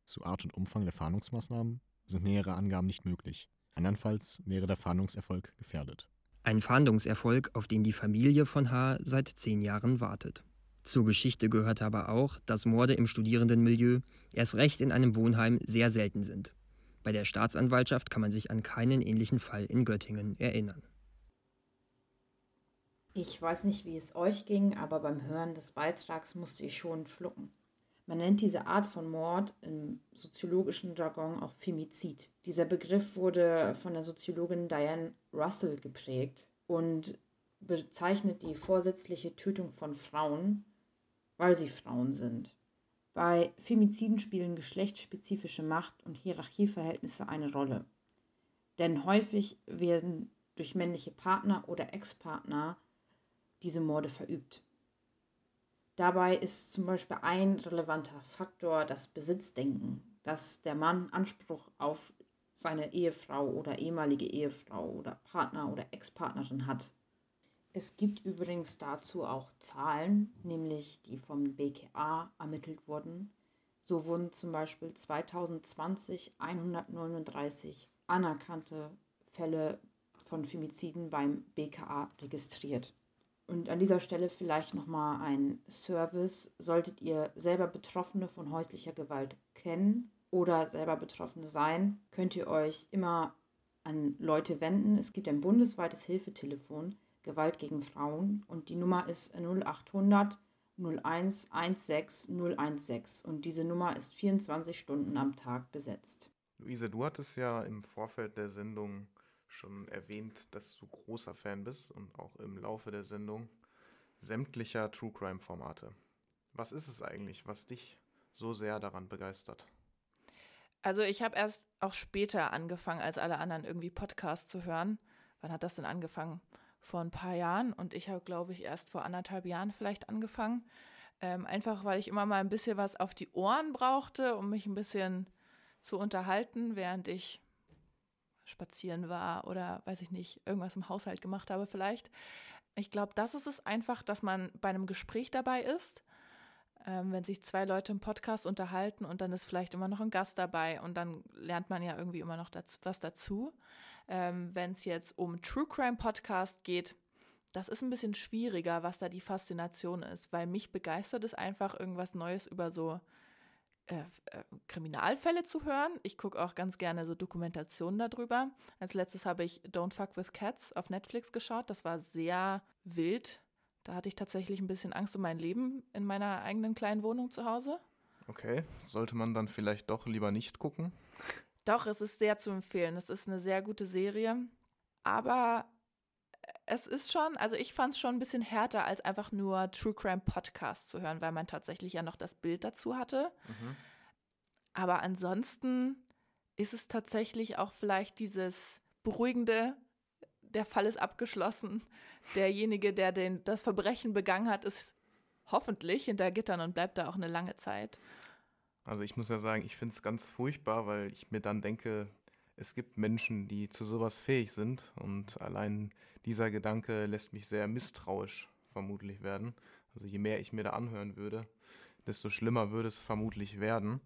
Zu Art und Umfang der Fahndungsmaßnahmen sind nähere Angaben nicht möglich. Andernfalls wäre der Fahndungserfolg gefährdet. Ein Fahndungserfolg, auf den die Familie von H. seit zehn Jahren wartet. Zur Geschichte gehört aber auch, dass Morde im Studierendenmilieu erst recht in einem Wohnheim sehr selten sind. Bei der Staatsanwaltschaft kann man sich an keinen ähnlichen Fall in Göttingen erinnern. Ich weiß nicht, wie es euch ging, aber beim Hören des Beitrags musste ich schon schlucken. Man nennt diese Art von Mord im soziologischen Jargon auch Femizid. Dieser Begriff wurde von der Soziologin Diane Russell geprägt und bezeichnet die vorsätzliche Tötung von Frauen, weil sie Frauen sind. Bei Femiziden spielen geschlechtsspezifische Macht- und Hierarchieverhältnisse eine Rolle. Denn häufig werden durch männliche Partner oder Ex-Partner diese Morde verübt. Dabei ist zum Beispiel ein relevanter Faktor das Besitzdenken, dass der Mann Anspruch auf seine Ehefrau oder ehemalige Ehefrau oder Partner oder Ex-Partnerin hat. Es gibt übrigens dazu auch Zahlen, nämlich die vom BKA ermittelt wurden. So wurden zum Beispiel 2020 139 anerkannte Fälle von Femiziden beim BKA registriert. Und an dieser Stelle vielleicht nochmal ein Service. Solltet ihr selber Betroffene von häuslicher Gewalt kennen oder selber Betroffene sein, könnt ihr euch immer an Leute wenden. Es gibt ein bundesweites Hilfetelefon Gewalt gegen Frauen und die Nummer ist 0800 0116 016 und diese Nummer ist 24 Stunden am Tag besetzt. Luise, du hattest ja im Vorfeld der Sendung schon erwähnt, dass du großer Fan bist und auch im Laufe der Sendung sämtlicher True Crime Formate. Was ist es eigentlich, was dich so sehr daran begeistert? Also ich habe erst auch später angefangen, als alle anderen irgendwie Podcasts zu hören. Wann hat das denn angefangen? Vor ein paar Jahren und ich habe, glaube ich, erst vor anderthalb Jahren vielleicht angefangen. Ähm, einfach weil ich immer mal ein bisschen was auf die Ohren brauchte, um mich ein bisschen zu unterhalten, während ich spazieren war oder weiß ich nicht, irgendwas im Haushalt gemacht habe vielleicht. Ich glaube, das ist es einfach, dass man bei einem Gespräch dabei ist, ähm, wenn sich zwei Leute im Podcast unterhalten und dann ist vielleicht immer noch ein Gast dabei und dann lernt man ja irgendwie immer noch dazu, was dazu. Ähm, wenn es jetzt um True Crime Podcast geht, das ist ein bisschen schwieriger, was da die Faszination ist, weil mich begeistert es einfach, irgendwas Neues über so äh, äh, Kriminalfälle zu hören. Ich gucke auch ganz gerne so Dokumentationen darüber. Als letztes habe ich Don't Fuck with Cats auf Netflix geschaut. Das war sehr wild. Da hatte ich tatsächlich ein bisschen Angst um mein Leben in meiner eigenen kleinen Wohnung zu Hause. Okay, sollte man dann vielleicht doch lieber nicht gucken? Doch, es ist sehr zu empfehlen. Es ist eine sehr gute Serie. Aber es ist schon, also ich fand es schon ein bisschen härter, als einfach nur True Crime Podcast zu hören, weil man tatsächlich ja noch das Bild dazu hatte. Mhm. Aber ansonsten ist es tatsächlich auch vielleicht dieses beruhigende, der Fall ist abgeschlossen. Derjenige, der den, das Verbrechen begangen hat, ist hoffentlich hinter Gittern und bleibt da auch eine lange Zeit. Also ich muss ja sagen, ich finde es ganz furchtbar, weil ich mir dann denke, es gibt Menschen, die zu sowas fähig sind und allein dieser Gedanke lässt mich sehr misstrauisch vermutlich werden. Also je mehr ich mir da anhören würde, desto schlimmer würde es vermutlich werden.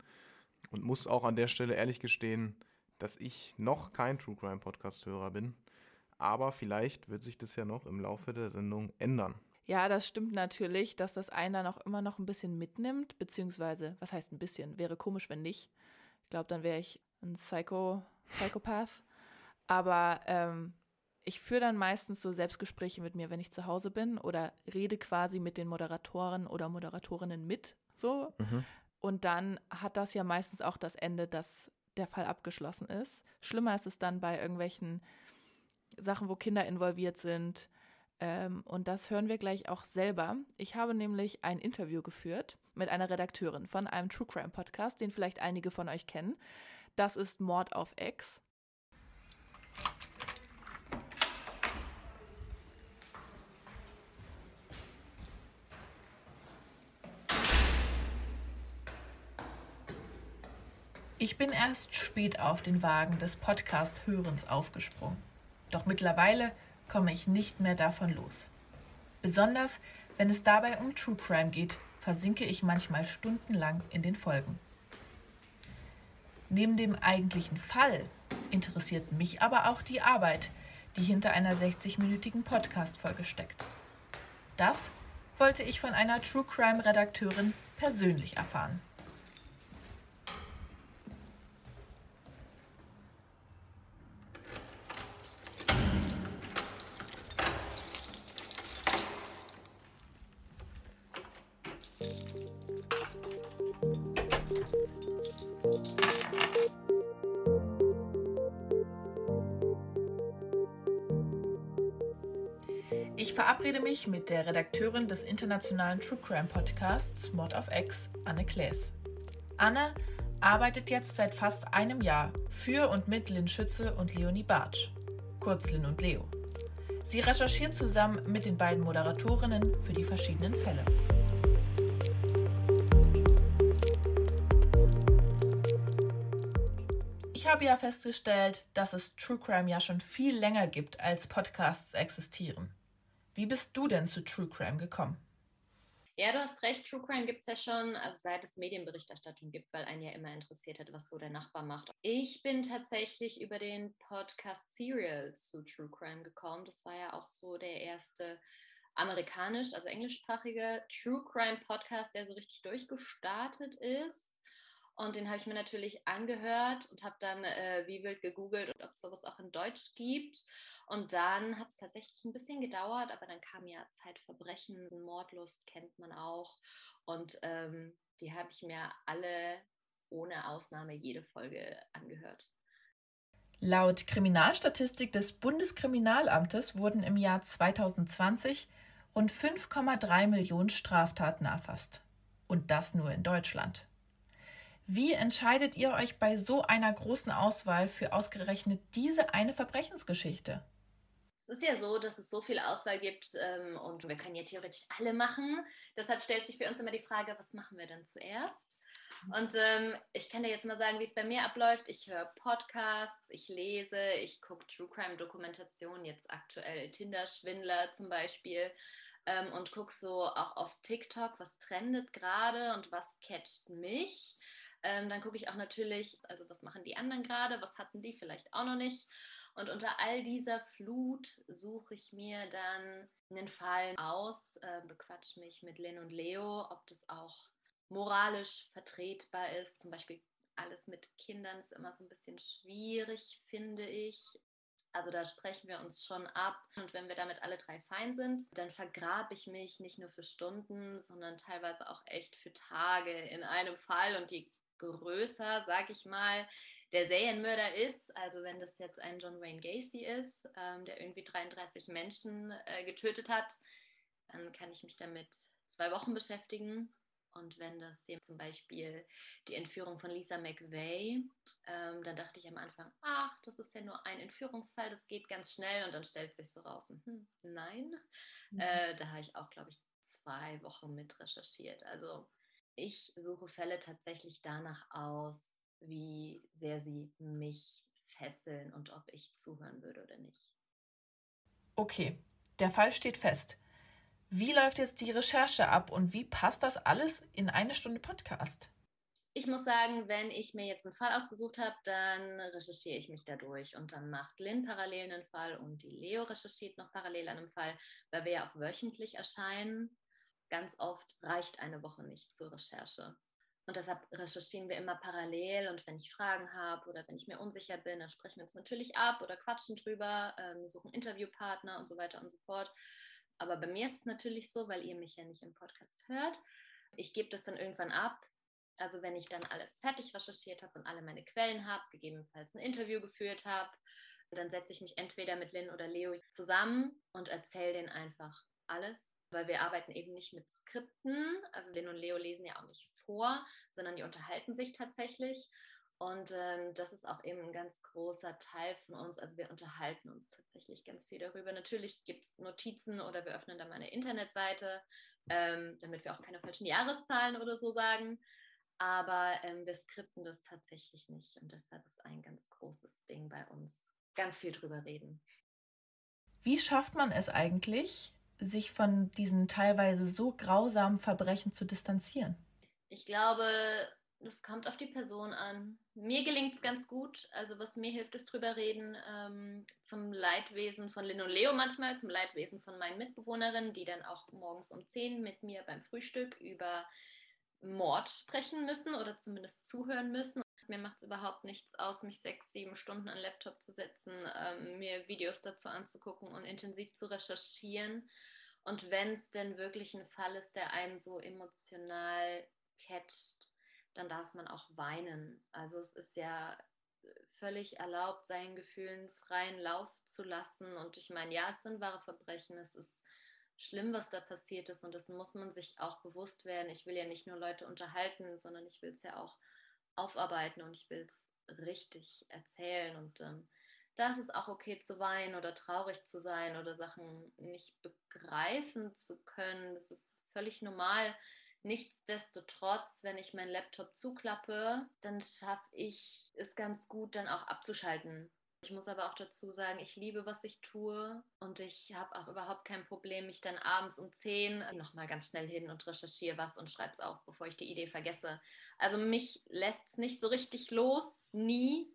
Und muss auch an der Stelle ehrlich gestehen, dass ich noch kein True Crime Podcast-Hörer bin. Aber vielleicht wird sich das ja noch im Laufe der Sendung ändern. Ja, das stimmt natürlich, dass das einer noch immer noch ein bisschen mitnimmt, beziehungsweise, was heißt ein bisschen? Wäre komisch, wenn nicht. Ich glaube, dann wäre ich ein Psycho, Psychopath. Aber ähm, ich führe dann meistens so Selbstgespräche mit mir, wenn ich zu Hause bin oder rede quasi mit den Moderatoren oder Moderatorinnen mit, so. Mhm. Und dann hat das ja meistens auch das Ende, dass der Fall abgeschlossen ist. Schlimmer ist es dann bei irgendwelchen Sachen, wo Kinder involviert sind. Ähm, und das hören wir gleich auch selber. Ich habe nämlich ein Interview geführt mit einer Redakteurin von einem True Crime Podcast, den vielleicht einige von euch kennen. Das ist Mord auf Ex. Ich bin erst spät auf den Wagen des Podcast-Hörens aufgesprungen. Doch mittlerweile komme ich nicht mehr davon los. Besonders wenn es dabei um True Crime geht, versinke ich manchmal stundenlang in den Folgen. Neben dem eigentlichen Fall interessiert mich aber auch die Arbeit, die hinter einer 60-minütigen Podcast-Folge steckt. Das wollte ich von einer True Crime-Redakteurin persönlich erfahren. Mich mit der Redakteurin des internationalen True Crime Podcasts Mod of X, Anne Klaes. Anne arbeitet jetzt seit fast einem Jahr für und mit Lynn Schütze und Leonie Bartsch, kurz Lynn und Leo. Sie recherchiert zusammen mit den beiden Moderatorinnen für die verschiedenen Fälle. Ich habe ja festgestellt, dass es True Crime ja schon viel länger gibt, als Podcasts existieren. Wie bist du denn zu True Crime gekommen? Ja, du hast recht, True Crime gibt es ja schon, also seit es Medienberichterstattung gibt, weil einen ja immer interessiert hat, was so der Nachbar macht. Ich bin tatsächlich über den Podcast Serial zu True Crime gekommen. Das war ja auch so der erste amerikanisch, also englischsprachige True Crime Podcast, der so richtig durchgestartet ist. Und den habe ich mir natürlich angehört und habe dann äh, wie wild gegoogelt, ob es sowas auch in Deutsch gibt. Und dann hat es tatsächlich ein bisschen gedauert, aber dann kam ja Zeitverbrechen, Mordlust kennt man auch. Und ähm, die habe ich mir alle ohne Ausnahme jede Folge angehört. Laut Kriminalstatistik des Bundeskriminalamtes wurden im Jahr 2020 rund 5,3 Millionen Straftaten erfasst. Und das nur in Deutschland. Wie entscheidet ihr euch bei so einer großen Auswahl für ausgerechnet diese eine Verbrechensgeschichte? Es ist ja so, dass es so viel Auswahl gibt ähm, und wir können ja theoretisch alle machen. Deshalb stellt sich für uns immer die Frage, was machen wir denn zuerst? Und ähm, ich kann dir jetzt mal sagen, wie es bei mir abläuft. Ich höre Podcasts, ich lese, ich gucke True Crime Dokumentationen, jetzt aktuell Tinder-Schwindler zum Beispiel. Ähm, und gucke so auch auf TikTok, was trendet gerade und was catcht mich. Ähm, dann gucke ich auch natürlich, also was machen die anderen gerade, was hatten die vielleicht auch noch nicht. Und unter all dieser Flut suche ich mir dann einen Fall aus, äh, bequatsche mich mit Lynn und Leo, ob das auch moralisch vertretbar ist. Zum Beispiel alles mit Kindern ist immer so ein bisschen schwierig, finde ich. Also da sprechen wir uns schon ab. Und wenn wir damit alle drei fein sind, dann vergrabe ich mich nicht nur für Stunden, sondern teilweise auch echt für Tage in einem Fall. Und je größer, sag ich mal, der Serienmörder ist, also wenn das jetzt ein John Wayne Gacy ist, ähm, der irgendwie 33 Menschen äh, getötet hat, dann kann ich mich damit zwei Wochen beschäftigen. Und wenn das zum Beispiel die Entführung von Lisa McVeigh, ähm, dann dachte ich am Anfang, ach, das ist ja nur ein Entführungsfall, das geht ganz schnell. Und dann stellt sich so raus, hm, nein. Mhm. Äh, da habe ich auch, glaube ich, zwei Wochen mit recherchiert. Also ich suche Fälle tatsächlich danach aus, wie sehr sie mich fesseln und ob ich zuhören würde oder nicht. Okay, der Fall steht fest. Wie läuft jetzt die Recherche ab und wie passt das alles in eine Stunde Podcast? Ich muss sagen, wenn ich mir jetzt einen Fall ausgesucht habe, dann recherchiere ich mich dadurch und dann macht Lynn parallel einen Fall und die Leo recherchiert noch parallel an einem Fall, weil wir ja auch wöchentlich erscheinen. Ganz oft reicht eine Woche nicht zur Recherche. Und deshalb recherchieren wir immer parallel und wenn ich Fragen habe oder wenn ich mir unsicher bin, dann sprechen wir uns natürlich ab oder quatschen drüber, ähm, suchen Interviewpartner und so weiter und so fort. Aber bei mir ist es natürlich so, weil ihr mich ja nicht im Podcast hört. Ich gebe das dann irgendwann ab. Also wenn ich dann alles fertig recherchiert habe und alle meine Quellen habe, gegebenenfalls ein Interview geführt habe, Dann setze ich mich entweder mit Lynn oder Leo zusammen und erzähle denen einfach alles, weil wir arbeiten eben nicht mit Skripten. Also Lynn und Leo lesen ja auch nicht vor, sondern die unterhalten sich tatsächlich. Und ähm, das ist auch eben ein ganz großer Teil von uns. Also wir unterhalten uns tatsächlich ganz viel darüber. Natürlich gibt es Notizen oder wir öffnen dann mal eine Internetseite, ähm, damit wir auch keine falschen Jahreszahlen oder so sagen. Aber ähm, wir skripten das tatsächlich nicht. Und deshalb ist ein ganz großes Ding bei uns. Ganz viel drüber reden. Wie schafft man es eigentlich, sich von diesen teilweise so grausamen Verbrechen zu distanzieren? Ich glaube, das kommt auf die Person an. Mir gelingt es ganz gut. Also was mir hilft, ist drüber reden ähm, zum Leidwesen von Lin und Leo manchmal, zum Leidwesen von meinen Mitbewohnerinnen, die dann auch morgens um 10 mit mir beim Frühstück über Mord sprechen müssen oder zumindest zuhören müssen. Mir macht es überhaupt nichts aus, mich sechs, sieben Stunden an den Laptop zu setzen, ähm, mir Videos dazu anzugucken und intensiv zu recherchieren. Und wenn es denn wirklich ein Fall ist, der einen so emotional catcht, dann darf man auch weinen. Also es ist ja völlig erlaubt, seinen Gefühlen freien Lauf zu lassen. Und ich meine, ja, es sind wahre Verbrechen, es ist schlimm, was da passiert ist und das muss man sich auch bewusst werden. Ich will ja nicht nur Leute unterhalten, sondern ich will es ja auch aufarbeiten und ich will es richtig erzählen. Und ähm, da ist es auch okay zu weinen oder traurig zu sein oder Sachen nicht begreifen zu können. Das ist völlig normal. Nichtsdestotrotz, wenn ich meinen Laptop zuklappe, dann schaffe ich es ganz gut, dann auch abzuschalten. Ich muss aber auch dazu sagen, ich liebe, was ich tue und ich habe auch überhaupt kein Problem, mich dann abends um 10 nochmal ganz schnell hin und recherchiere was und schreibe es auf, bevor ich die Idee vergesse. Also mich lässt es nicht so richtig los, nie.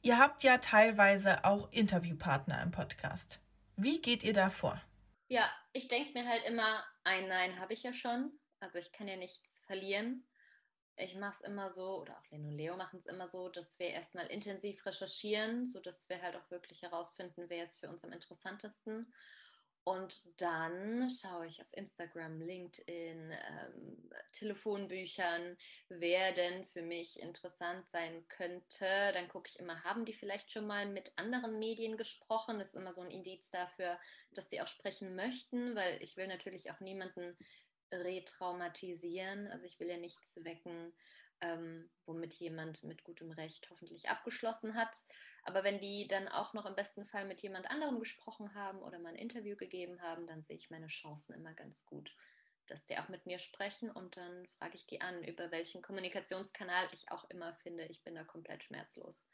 Ihr habt ja teilweise auch Interviewpartner im Podcast. Wie geht ihr da vor? Ja, ich denke mir halt immer, ein Nein habe ich ja schon. Also ich kann ja nichts verlieren. Ich mache es immer so, oder auch Leno und Leo machen es immer so, dass wir erstmal intensiv recherchieren, sodass wir halt auch wirklich herausfinden, wer ist für uns am interessantesten. Und dann schaue ich auf Instagram, LinkedIn, ähm, Telefonbüchern, wer denn für mich interessant sein könnte. Dann gucke ich immer, haben die vielleicht schon mal mit anderen Medien gesprochen? Das ist immer so ein Indiz dafür, dass die auch sprechen möchten, weil ich will natürlich auch niemanden retraumatisieren. Also ich will ja nichts wecken, ähm, womit jemand mit gutem Recht hoffentlich abgeschlossen hat. Aber wenn die dann auch noch im besten Fall mit jemand anderem gesprochen haben oder mal ein Interview gegeben haben, dann sehe ich meine Chancen immer ganz gut, dass die auch mit mir sprechen und dann frage ich die an, über welchen Kommunikationskanal ich auch immer finde. Ich bin da komplett schmerzlos.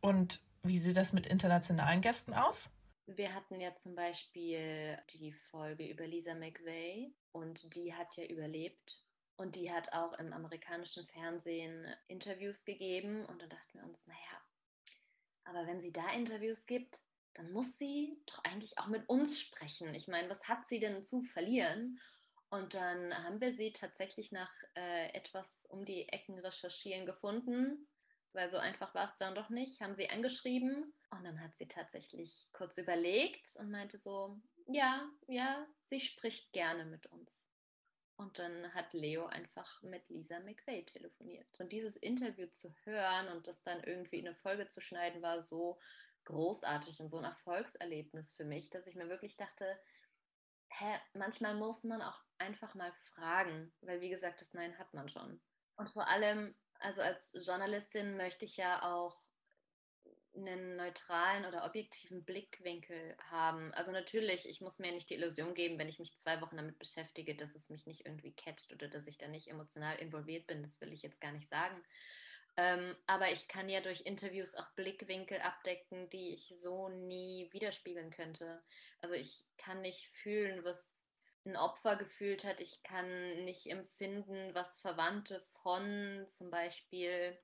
Und wie sieht das mit internationalen Gästen aus? Wir hatten ja zum Beispiel die Folge über Lisa McVeigh und die hat ja überlebt. Und die hat auch im amerikanischen Fernsehen Interviews gegeben. Und dann dachten wir uns, naja, aber wenn sie da Interviews gibt, dann muss sie doch eigentlich auch mit uns sprechen. Ich meine, was hat sie denn zu verlieren? Und dann haben wir sie tatsächlich nach äh, etwas um die Ecken recherchieren gefunden weil so einfach war es dann doch nicht, haben sie angeschrieben und dann hat sie tatsächlich kurz überlegt und meinte so, ja, ja, sie spricht gerne mit uns. Und dann hat Leo einfach mit Lisa McVeigh telefoniert. Und dieses Interview zu hören und das dann irgendwie in eine Folge zu schneiden, war so großartig und so ein Erfolgserlebnis für mich, dass ich mir wirklich dachte, hä, manchmal muss man auch einfach mal fragen, weil wie gesagt, das Nein hat man schon. Und vor allem also als Journalistin möchte ich ja auch einen neutralen oder objektiven Blickwinkel haben. Also natürlich, ich muss mir nicht die Illusion geben, wenn ich mich zwei Wochen damit beschäftige, dass es mich nicht irgendwie catcht oder dass ich da nicht emotional involviert bin. Das will ich jetzt gar nicht sagen. Ähm, aber ich kann ja durch Interviews auch Blickwinkel abdecken, die ich so nie widerspiegeln könnte. Also ich kann nicht fühlen, was ein Opfer gefühlt hat. Ich kann nicht empfinden, was Verwandte von zum Beispiel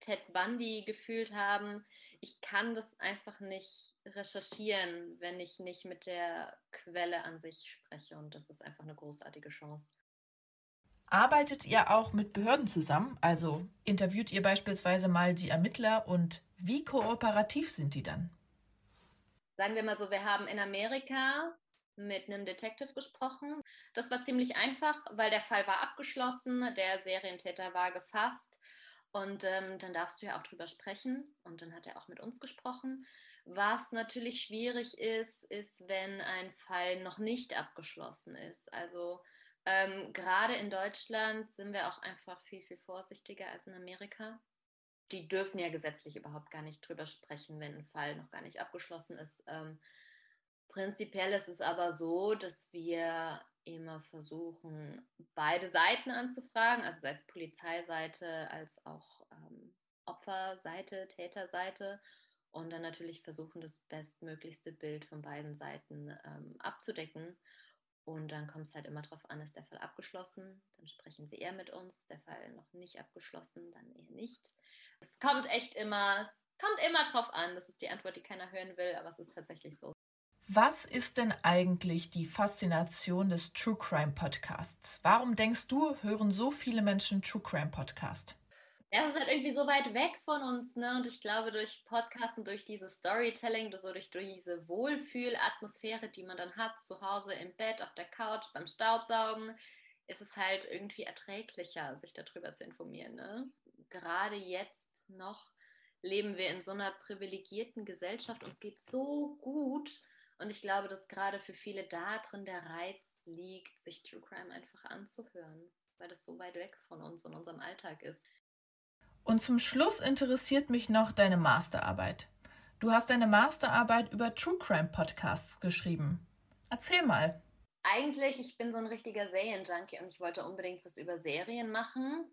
Ted Bundy gefühlt haben. Ich kann das einfach nicht recherchieren, wenn ich nicht mit der Quelle an sich spreche. Und das ist einfach eine großartige Chance. Arbeitet ihr auch mit Behörden zusammen? Also interviewt ihr beispielsweise mal die Ermittler und wie kooperativ sind die dann? Sagen wir mal so, wir haben in Amerika mit einem Detective gesprochen. Das war ziemlich einfach, weil der Fall war abgeschlossen, der Serientäter war gefasst und ähm, dann darfst du ja auch drüber sprechen und dann hat er auch mit uns gesprochen. Was natürlich schwierig ist, ist, wenn ein Fall noch nicht abgeschlossen ist. Also ähm, gerade in Deutschland sind wir auch einfach viel, viel vorsichtiger als in Amerika. Die dürfen ja gesetzlich überhaupt gar nicht drüber sprechen, wenn ein Fall noch gar nicht abgeschlossen ist. Ähm, prinzipiell ist es aber so, dass wir immer versuchen, beide Seiten anzufragen, also sei es Polizeiseite als auch ähm, Opferseite, Täterseite und dann natürlich versuchen, das bestmöglichste Bild von beiden Seiten ähm, abzudecken. Und dann kommt es halt immer darauf an, ist der Fall abgeschlossen, dann sprechen sie eher mit uns, ist der Fall noch nicht abgeschlossen, dann eher nicht. Es kommt echt immer, es kommt immer drauf an, das ist die Antwort, die keiner hören will, aber es ist tatsächlich so. Was ist denn eigentlich die Faszination des True Crime Podcasts? Warum denkst du, hören so viele Menschen True Crime Podcast? Ja, es ist halt irgendwie so weit weg von uns, ne? Und ich glaube, durch Podcasten, durch dieses Storytelling, so durch, durch diese Wohlfühlatmosphäre, die man dann hat, zu Hause im Bett, auf der Couch, beim Staubsaugen, ist es halt irgendwie erträglicher, sich darüber zu informieren. Ne? Gerade jetzt noch leben wir in so einer privilegierten Gesellschaft und es geht so gut. Und ich glaube, dass gerade für viele da drin der Reiz liegt, sich True Crime einfach anzuhören, weil das so weit weg von uns und unserem Alltag ist. Und zum Schluss interessiert mich noch deine Masterarbeit. Du hast deine Masterarbeit über True Crime Podcasts geschrieben. Erzähl mal. Eigentlich, ich bin so ein richtiger Serienjunkie und ich wollte unbedingt was über Serien machen.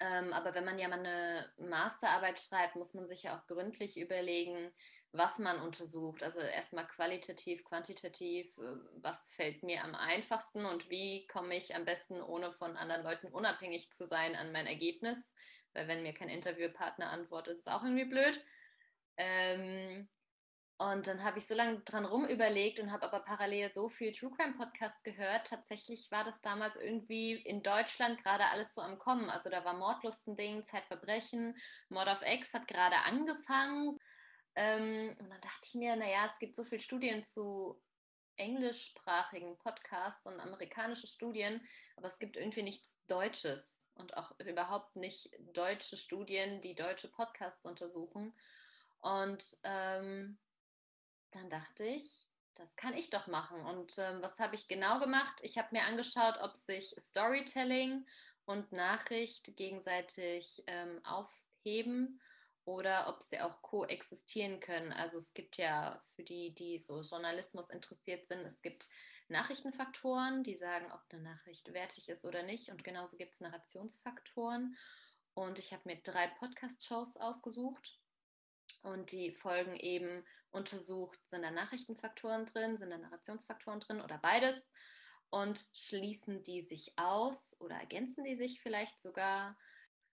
Ähm, aber wenn man ja mal eine Masterarbeit schreibt, muss man sich ja auch gründlich überlegen, was man untersucht. Also erstmal qualitativ, quantitativ, äh, was fällt mir am einfachsten und wie komme ich am besten, ohne von anderen Leuten unabhängig zu sein, an mein Ergebnis weil wenn mir kein Interviewpartner antwortet, ist es auch irgendwie blöd. Ähm, und dann habe ich so lange dran rum überlegt und habe aber parallel so viel True Crime Podcast gehört. Tatsächlich war das damals irgendwie in Deutschland gerade alles so am Kommen. Also da war Mordlust ein Ding, Zeitverbrechen, Mord of X hat gerade angefangen. Ähm, und dann dachte ich mir, naja, es gibt so viele Studien zu englischsprachigen Podcasts und amerikanische Studien, aber es gibt irgendwie nichts Deutsches und auch überhaupt nicht deutsche Studien, die deutsche Podcasts untersuchen. Und ähm, dann dachte ich, das kann ich doch machen. Und ähm, was habe ich genau gemacht? Ich habe mir angeschaut, ob sich Storytelling und Nachricht gegenseitig ähm, aufheben oder ob sie auch koexistieren können. Also es gibt ja für die, die so Journalismus interessiert sind, es gibt Nachrichtenfaktoren, die sagen, ob eine Nachricht wertig ist oder nicht. Und genauso gibt es Narrationsfaktoren. Und ich habe mir drei Podcast-Shows ausgesucht. Und die Folgen eben untersucht, sind da Nachrichtenfaktoren drin, sind da Narrationsfaktoren drin oder beides. Und schließen die sich aus oder ergänzen die sich vielleicht sogar.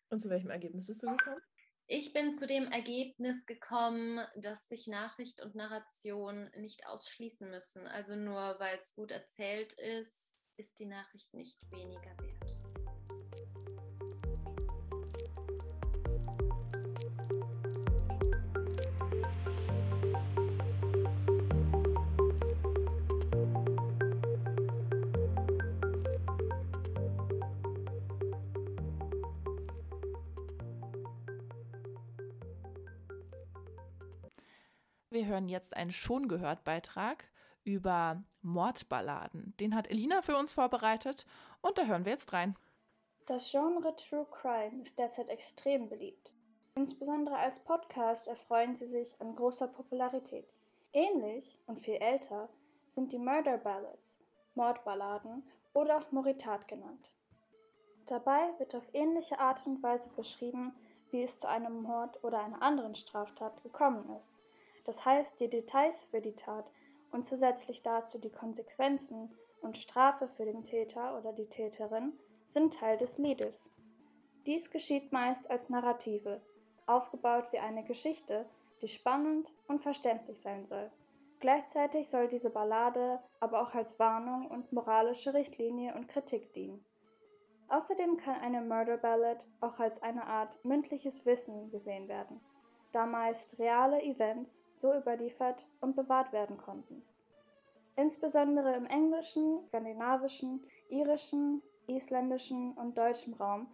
Und zu welchem Ergebnis bist du gekommen? Ich bin zu dem Ergebnis gekommen, dass sich Nachricht und Narration nicht ausschließen müssen. Also nur weil es gut erzählt ist, ist die Nachricht nicht weniger wert. Wir hören jetzt einen schon gehört Beitrag über Mordballaden. Den hat Elina für uns vorbereitet und da hören wir jetzt rein. Das Genre True Crime ist derzeit extrem beliebt. Insbesondere als Podcast erfreuen sie sich an großer Popularität. Ähnlich und viel älter sind die Murder Ballads, Mordballaden oder auch Moritat genannt. Dabei wird auf ähnliche Art und Weise beschrieben, wie es zu einem Mord oder einer anderen Straftat gekommen ist das heißt die Details für die Tat und zusätzlich dazu die Konsequenzen und Strafe für den Täter oder die Täterin sind Teil des Liedes. Dies geschieht meist als Narrative, aufgebaut wie eine Geschichte, die spannend und verständlich sein soll. Gleichzeitig soll diese Ballade aber auch als Warnung und moralische Richtlinie und Kritik dienen. Außerdem kann eine Murder Ballad auch als eine Art mündliches Wissen gesehen werden da meist reale Events so überliefert und bewahrt werden konnten. Insbesondere im englischen, skandinavischen, irischen, isländischen und deutschen Raum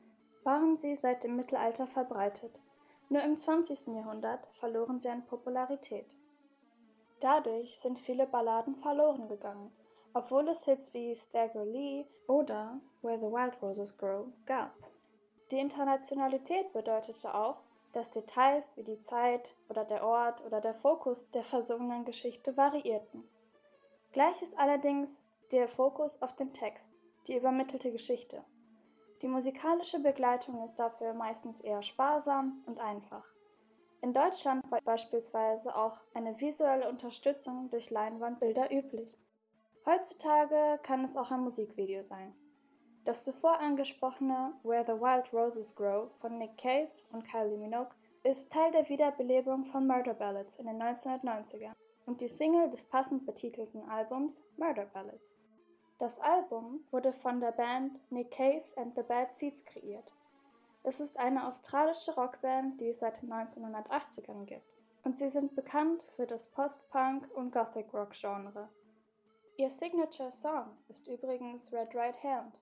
waren sie seit dem Mittelalter verbreitet. Nur im 20. Jahrhundert verloren sie an Popularität. Dadurch sind viele Balladen verloren gegangen, obwohl es Hits wie Stagger Lee oder Where the Wild Roses Grow gab. Die Internationalität bedeutete auch, dass Details wie die Zeit oder der Ort oder der Fokus der versungenen Geschichte variierten. Gleich ist allerdings der Fokus auf den Text, die übermittelte Geschichte. Die musikalische Begleitung ist dafür meistens eher sparsam und einfach. In Deutschland war beispielsweise auch eine visuelle Unterstützung durch Leinwandbilder üblich. Heutzutage kann es auch ein Musikvideo sein. Das zuvor angesprochene Where the Wild Roses Grow von Nick Cave und Kylie Minogue ist Teil der Wiederbelebung von Murder Ballads in den 1990ern und die Single des passend betitelten Albums Murder Ballads. Das Album wurde von der Band Nick Cave and the Bad Seeds kreiert. Es ist eine australische Rockband, die es seit den 1980ern gibt, und sie sind bekannt für das Post-Punk und Gothic Rock Genre. Ihr Signature Song ist übrigens Red Right Hand,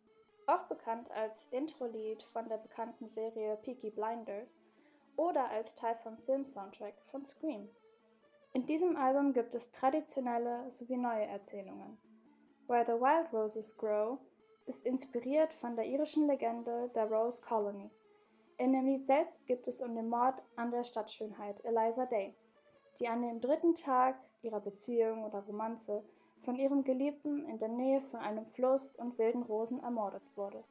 auch bekannt als Intro-Lied von der bekannten Serie Peaky Blinders oder als Teil vom Filmsoundtrack von Scream. In diesem Album gibt es traditionelle sowie neue Erzählungen. Where the Wild Roses Grow ist inspiriert von der irischen Legende der Rose Colony. In dem Lied selbst gibt es um den Mord an der Stadtschönheit Eliza Day, die an dem dritten Tag ihrer Beziehung oder Romanze von ihrem Geliebten in der Nähe von einem Fluss und wilden Rosen ermordet wurde.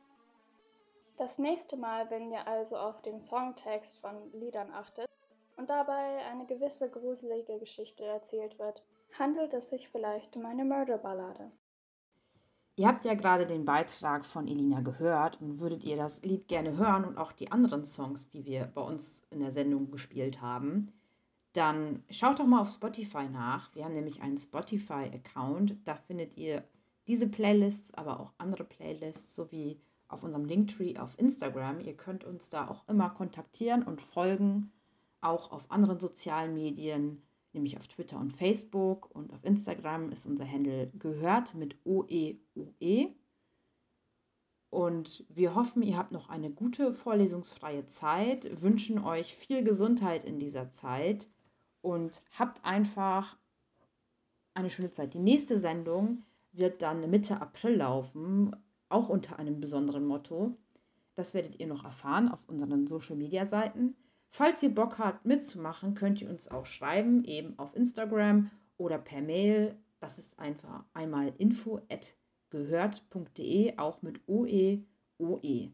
Das nächste Mal, wenn ihr also auf den Songtext von Liedern achtet und dabei eine gewisse gruselige Geschichte erzählt wird, handelt es sich vielleicht um eine Murderballade. Ihr habt ja gerade den Beitrag von Elina gehört und würdet ihr das Lied gerne hören und auch die anderen Songs, die wir bei uns in der Sendung gespielt haben, dann schaut doch mal auf Spotify nach. Wir haben nämlich einen Spotify-Account. Da findet ihr diese Playlists, aber auch andere Playlists sowie auf unserem Linktree auf Instagram. Ihr könnt uns da auch immer kontaktieren und folgen, auch auf anderen sozialen Medien, nämlich auf Twitter und Facebook. Und auf Instagram ist unser Handle gehört mit OEOE. -E. Und wir hoffen, ihr habt noch eine gute vorlesungsfreie Zeit, wünschen euch viel Gesundheit in dieser Zeit und habt einfach eine schöne Zeit. Die nächste Sendung wird dann Mitte April laufen, auch unter einem besonderen Motto. Das werdet ihr noch erfahren auf unseren Social Media Seiten. Falls ihr Bock habt mitzumachen, könnt ihr uns auch schreiben, eben auf Instagram oder per Mail. Das ist einfach einmal info at gehört.de, auch mit OE, OE.